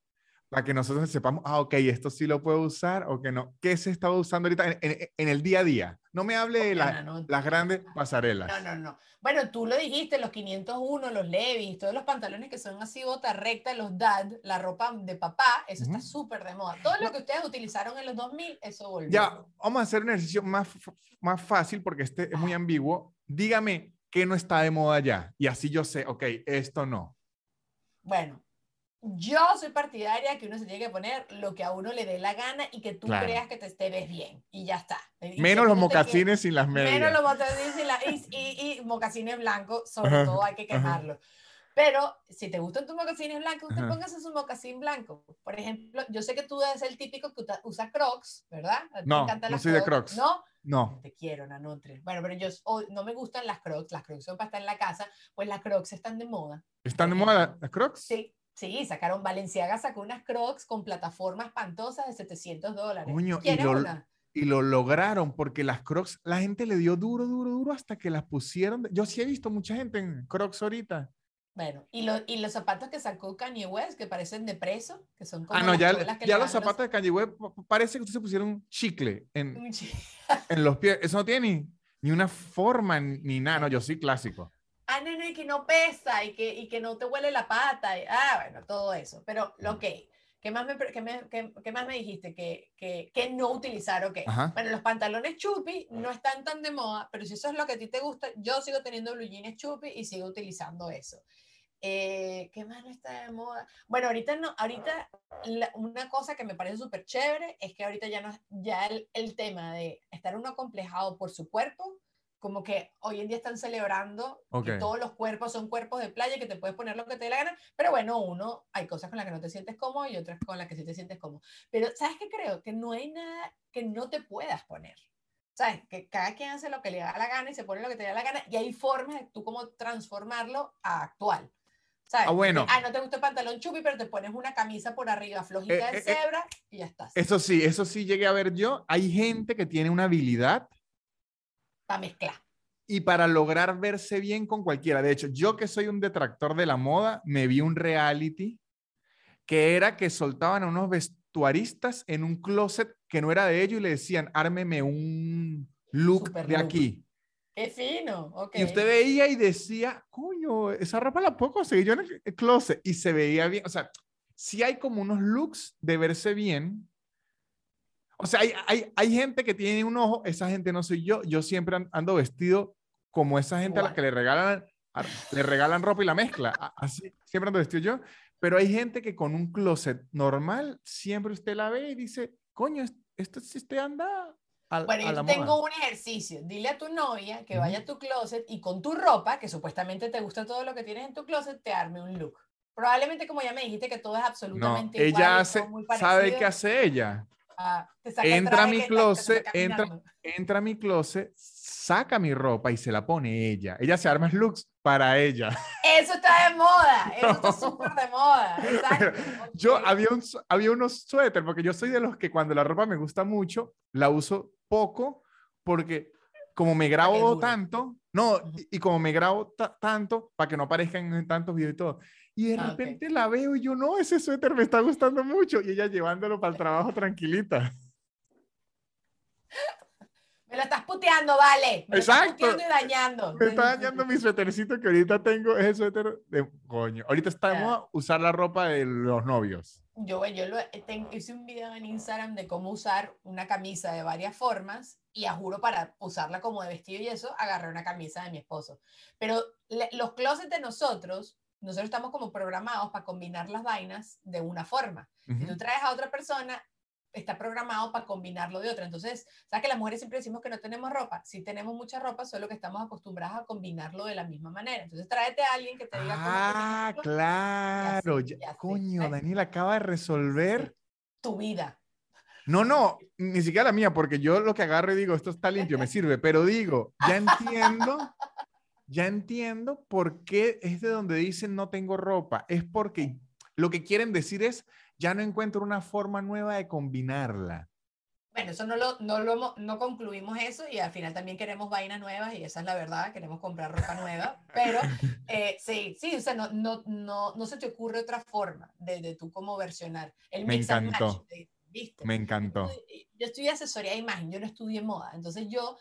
Para que nosotros sepamos, ah, ok, esto sí lo puedo usar o que no. ¿Qué se está usando ahorita en, en- en el día a día? No me hable de la- No, no, las grandes pasarelas. No, no, no. Bueno, tú lo dijiste, los 501, los Levi's, todos los pantalones que son así bota recta, los dad, la ropa de papá, eso está Ujú. súper de moda. Todo lo que ustedes utilizaron en los 2000, eso volvió. Ya, vamos a hacer un ejercicio más, más fácil porque este es muy ambiguo. Dígame qué no está de moda ya. Y así yo sé, ok, esto no. Bueno, yo soy partidaria que uno se tiene que poner lo que a uno le dé la gana y que tú Claro. creas que te, te ves bien. Y ya está. Y Menos los no mocasines sin las medias. Menos los mocasines y, la- y, y- y mocasines blancos, sobre Ajá, todo hay que quemarlos. Pero si te gustan tus mocasines blancos, te Ajá. pongas un mocasín blanco. Por ejemplo, yo sé que tú ser el típico que usa crocs, ¿verdad? Ti te No, no las soy de Crocs. No, No. te quiero, Nanutri. Bueno, pero yo o- no me gustan las crocs, las crocs son para estar en la casa, pues las crocs están de moda. ¿Están de moda las, las Crocs? Sí, sí, sacaron, Valenciaga sacó unas crocs con plataformas espantosas de 700 dólares. Coño, y ¿Quieres lo- una? Y lo lograron porque las Crocs, la gente le dio duro, duro, duro hasta que las pusieron. Yo sí he visto mucha gente en Crocs ahorita. Bueno, y, lo- y los zapatos que sacó Kanye West, que parecen de preso, que son como Ah, no, ya, los zapatos de Kanye West pa- pa- parece que se pusieron chicle en, Un chi- en los pies. Eso no tiene ni, ni una forma ni, ni nada. No, yo sí clásico. Ah, no, que no pesa y que, y que no te huele la pata. y- ah, bueno, todo eso. Pero, que, ¿qué más me, qué me, qué- qué más me dijiste? Que, que, que no utilizar, ok. Ajá. Bueno, los pantalones chupi no están tan de moda, pero si eso es lo que a ti te gusta, yo sigo teniendo blue jeans chupi y sigo utilizando eso. Eh, ¿Qué más no está de moda? Bueno, ahorita no, ahorita la- una cosa que me parece súper chévere es que ahorita ya no, ya el, el tema de estar uno acomplejado por su cuerpo, como que hoy en día están celebrando que Ok. todos los cuerpos son cuerpos de playa, que te puedes poner lo que te dé la gana, pero bueno, uno, hay cosas con las que no te sientes cómodo y otras con las que sí te sientes cómodo. Pero, ¿sabes qué creo? Que no hay nada que no te puedas poner. ¿Sabes? Que cada quien hace lo que le da la gana y se pone lo que te da la gana y hay formas de tú cómo transformarlo a actual. ¿Sabes? Ah, bueno. Ah, no te gusta el pantalón chupi, pero te pones una camisa por arriba flojita Eh, de eh, eh, cebra y ya estás. Eso sí, eso sí llegué a ver yo. Hay gente que tiene una habilidad Para mezclar. y para lograr verse bien con cualquiera. De hecho, yo que soy un detractor de la moda, me vi un reality que era que soltaban a unos vestuaristas en un closet que no era de ellos y le decían, ármeme un look Super de look. aquí. Qué fino. ok. Y usted veía y decía, coño, esa ropa la puedo conseguir yo en el closet. Y se veía bien. O sea, sí hay como unos looks de verse bien. O sea, hay, hay, hay gente que tiene un ojo, esa gente no soy yo. Yo siempre an- ando vestido como esa gente a la Igual. que le regalan, a- le regalan ropa y la mezcla. Así, siempre ando vestido yo. Pero hay gente que con un closet normal, siempre usted la ve y dice, coño, es- esto sí usted anda a, Bueno, a yo tengo moda. un ejercicio. Dile a tu novia que vaya a tu closet y con tu ropa, que supuestamente te gusta todo lo que tienes en tu closet, te arme un look. Probablemente, como ya me dijiste, que todo es No, absolutamente igual y ella hace, ¿sabe qué hace ella? Ah, te saca el Entra a mi closet, entra- entra a mi closet, saca mi ropa y se la pone ella. Ella se arma looks para ella. Eso está de moda. [LAUGHS] Eso está súper de moda. Exacto. [LAUGHS] Yo había, un, había unos suéter, porque yo soy de los que cuando la ropa me gusta mucho, la uso poco, porque como me grabo tanto, no, y, y como me grabo ta- tanto, para que no aparezcan en tantos videos y todo. Y de Ah, repente la veo y yo, no, ese suéter me está gustando mucho. Y ella llevándolo para el trabajo tranquilita. [LAUGHS] Me lo estás puteando, vale. Me lo estás Exacto. puteando y dañando. Me está dañando mi suétercito que ahorita tengo, es el suéter de coño. Ahorita de Ya. moda usar la ropa de los novios. Yo, yo lo, hice un video en Instagram de cómo usar una camisa de varias formas y a juro para usarla como de vestido y eso, agarré una camisa de mi esposo. Pero le- los closets de nosotros, nosotros estamos como programados para combinar las vainas de una forma. Si Ujú. tú traes a otra persona, está programado para combinarlo de otra. Entonces, ¿sabes que las mujeres siempre decimos que no tenemos ropa? Sí tenemos mucha ropa, solo que estamos acostumbradas a combinarlo de la misma manera. Entonces, tráete a alguien que te diga cómo Ah, claro. ya- sé, coño, ¿ves? Daniel acaba de resolver. tu vida. No, no, ni siquiera la mía, porque yo lo que agarro y digo, esto está limpio, me sirve, pero digo, ya entiendo, ya entiendo por qué es de donde dicen no tengo ropa. Es porque lo que quieren decir es, ya no encuentro una forma nueva de combinarla. Bueno, eso no lo, no lo no concluimos eso y al final también queremos vainas nuevas y esa es la verdad, queremos comprar ropa nueva, pero [LAUGHS] eh, sí, sí, o sea, no, no, no, no se te ocurre otra forma de, de tú cómo versionar. El Me encantó. ¿viste? Me encantó. Yo estudié asesoría de imagen, yo no estudié moda, entonces yo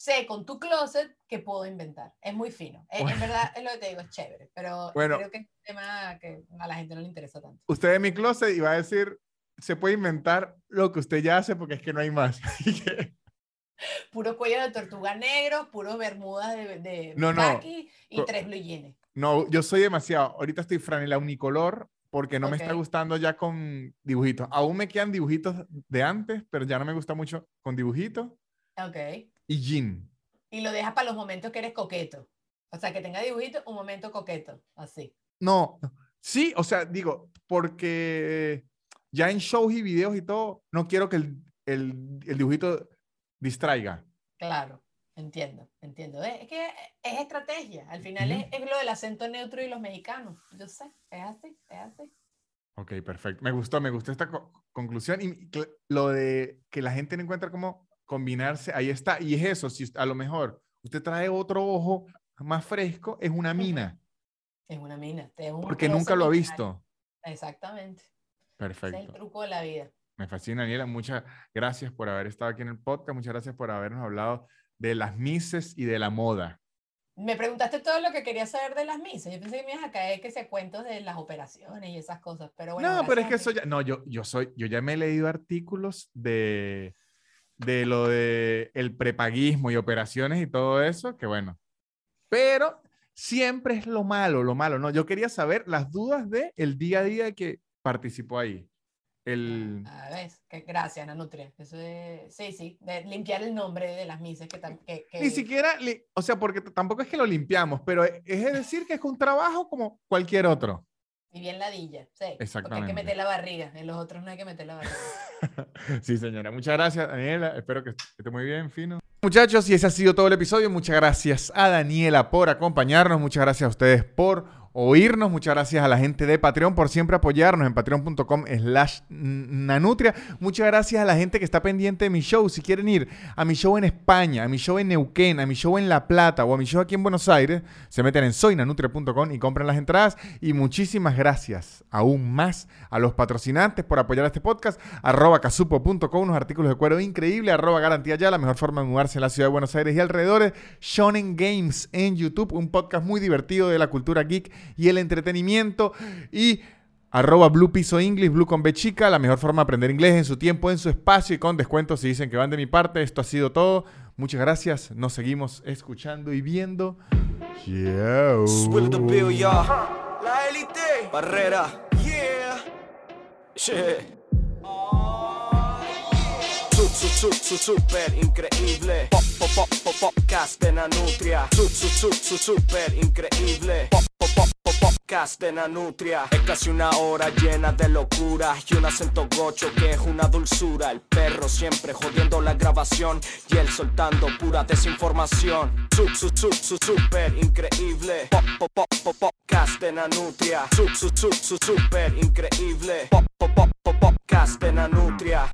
sé con tu closet que puedo inventar. Es muy fino. En verdad, es lo que te digo, es chévere, pero creo que es un tema que a la gente no le interesa tanto. Usted en mi closet iba a decir, se puede inventar lo que usted ya hace porque es que no hay más. [LAUGHS] puro cuello de tortuga negro, puro bermudas de, de no, no. y tres blue jeans. No, yo soy demasiado. Ahorita estoy franela unicolor porque no me está gustando ya con dibujitos. Aún me quedan dibujitos de antes, pero ya no me gusta mucho con dibujitos. Ok. Y jean. Y lo dejas para los momentos que eres coqueto. O sea, que tenga dibujitos, un momento coqueto, así. No, sí, o sea, digo, porque ya en shows y videos y todo, no quiero que el, el, el dibujito distraiga. Claro, entiendo, entiendo. Es que es estrategia. Al final es, es, lo del acento neutro y los mexicanos. Yo sé, es así, es así. Ok, perfecto. Me gustó, me gustó esta conclusión y lo de que la gente no encuentra cómo combinarse, ahí está. Y es eso, si a lo mejor usted trae otro ojo más fresco, es una mina. Es una mina. Porque nunca lo ha visto. Exactamente. Perfecto. es el truco de la vida. Me fascina, Daniela. Muchas gracias por haber estado aquí en el podcast. Muchas gracias por habernos hablado de las mises y de la moda. Me preguntaste todo lo que quería saber de las mises. Yo pensé que me ibas a caer que se cuentos de las operaciones y esas cosas, pero bueno. No, pero es que eso ya, no, yo, yo soy, yo ya me he leído artículos de, de lo de el prepaguismo y operaciones y todo eso, que bueno. Pero siempre es lo malo, lo malo, ¿no? Yo quería saber las dudas de el día a día que participó ahí. El... A ah, ver, que, gracias, Nanutria. Eso es, sí, sí, de limpiar el nombre de las misas. Que, que, Ni siquiera, o sea, porque tampoco es que lo limpiamos, pero es decir que es un trabajo como cualquier otro. Y bien ladilla, sí. Exactamente. Porque hay que meter la barriga, en los otros no hay que meter la barriga. [LAUGHS] sí, señora. Muchas gracias, Daniela. Espero que esté muy bien, fino. Muchachos, y ese ha sido todo el episodio. Muchas gracias a Daniela por acompañarnos. Muchas gracias a ustedes por oírnos. Muchas gracias a la gente de Patreon por siempre apoyarnos en patreon.com slash nanutria. Muchas gracias a la gente que está pendiente de mi show. Si quieren ir a mi show en España, a mi show en Neuquén, a mi show en La Plata o a mi show aquí en Buenos Aires, se meten en soynanutria.com y compren las entradas. Y muchísimas gracias aún más a los patrocinantes por apoyar este podcast. Arroba casupo.com, unos artículos de cuero increíbles. Arroba garantía ya, la mejor forma de mudarse en la ciudad de Buenos Aires y alrededores. Shonen Games en YouTube, un podcast muy divertido de la cultura geek y el entretenimiento. Y arroba Blue Piso English, Blue con B chica, la mejor forma de aprender inglés en su tiempo, en su espacio y con descuentos si dicen que van de mi parte. Esto ha sido todo. Muchas gracias. Nos seguimos escuchando y viendo. Chao. La élite. Barrera. Yeah. Su, su, su, super increíble. Pop, pop, pop, pop, podcast de Nanutria. Su, su, su, su, super increíble. Pop, pop, pop, pop, podcast de Nanutria. Es casi una hora llena de locura y un acento gocho que es una dulzura. El perro siempre jodiendo la grabación y él soltando pura desinformación. Su, su, su, su, super increíble. Pop, pop, pop, pop, podcast de Nanutria. Su, su, su, su, super increíble. Pop, pop, pop, pop, podcast de Nanutria.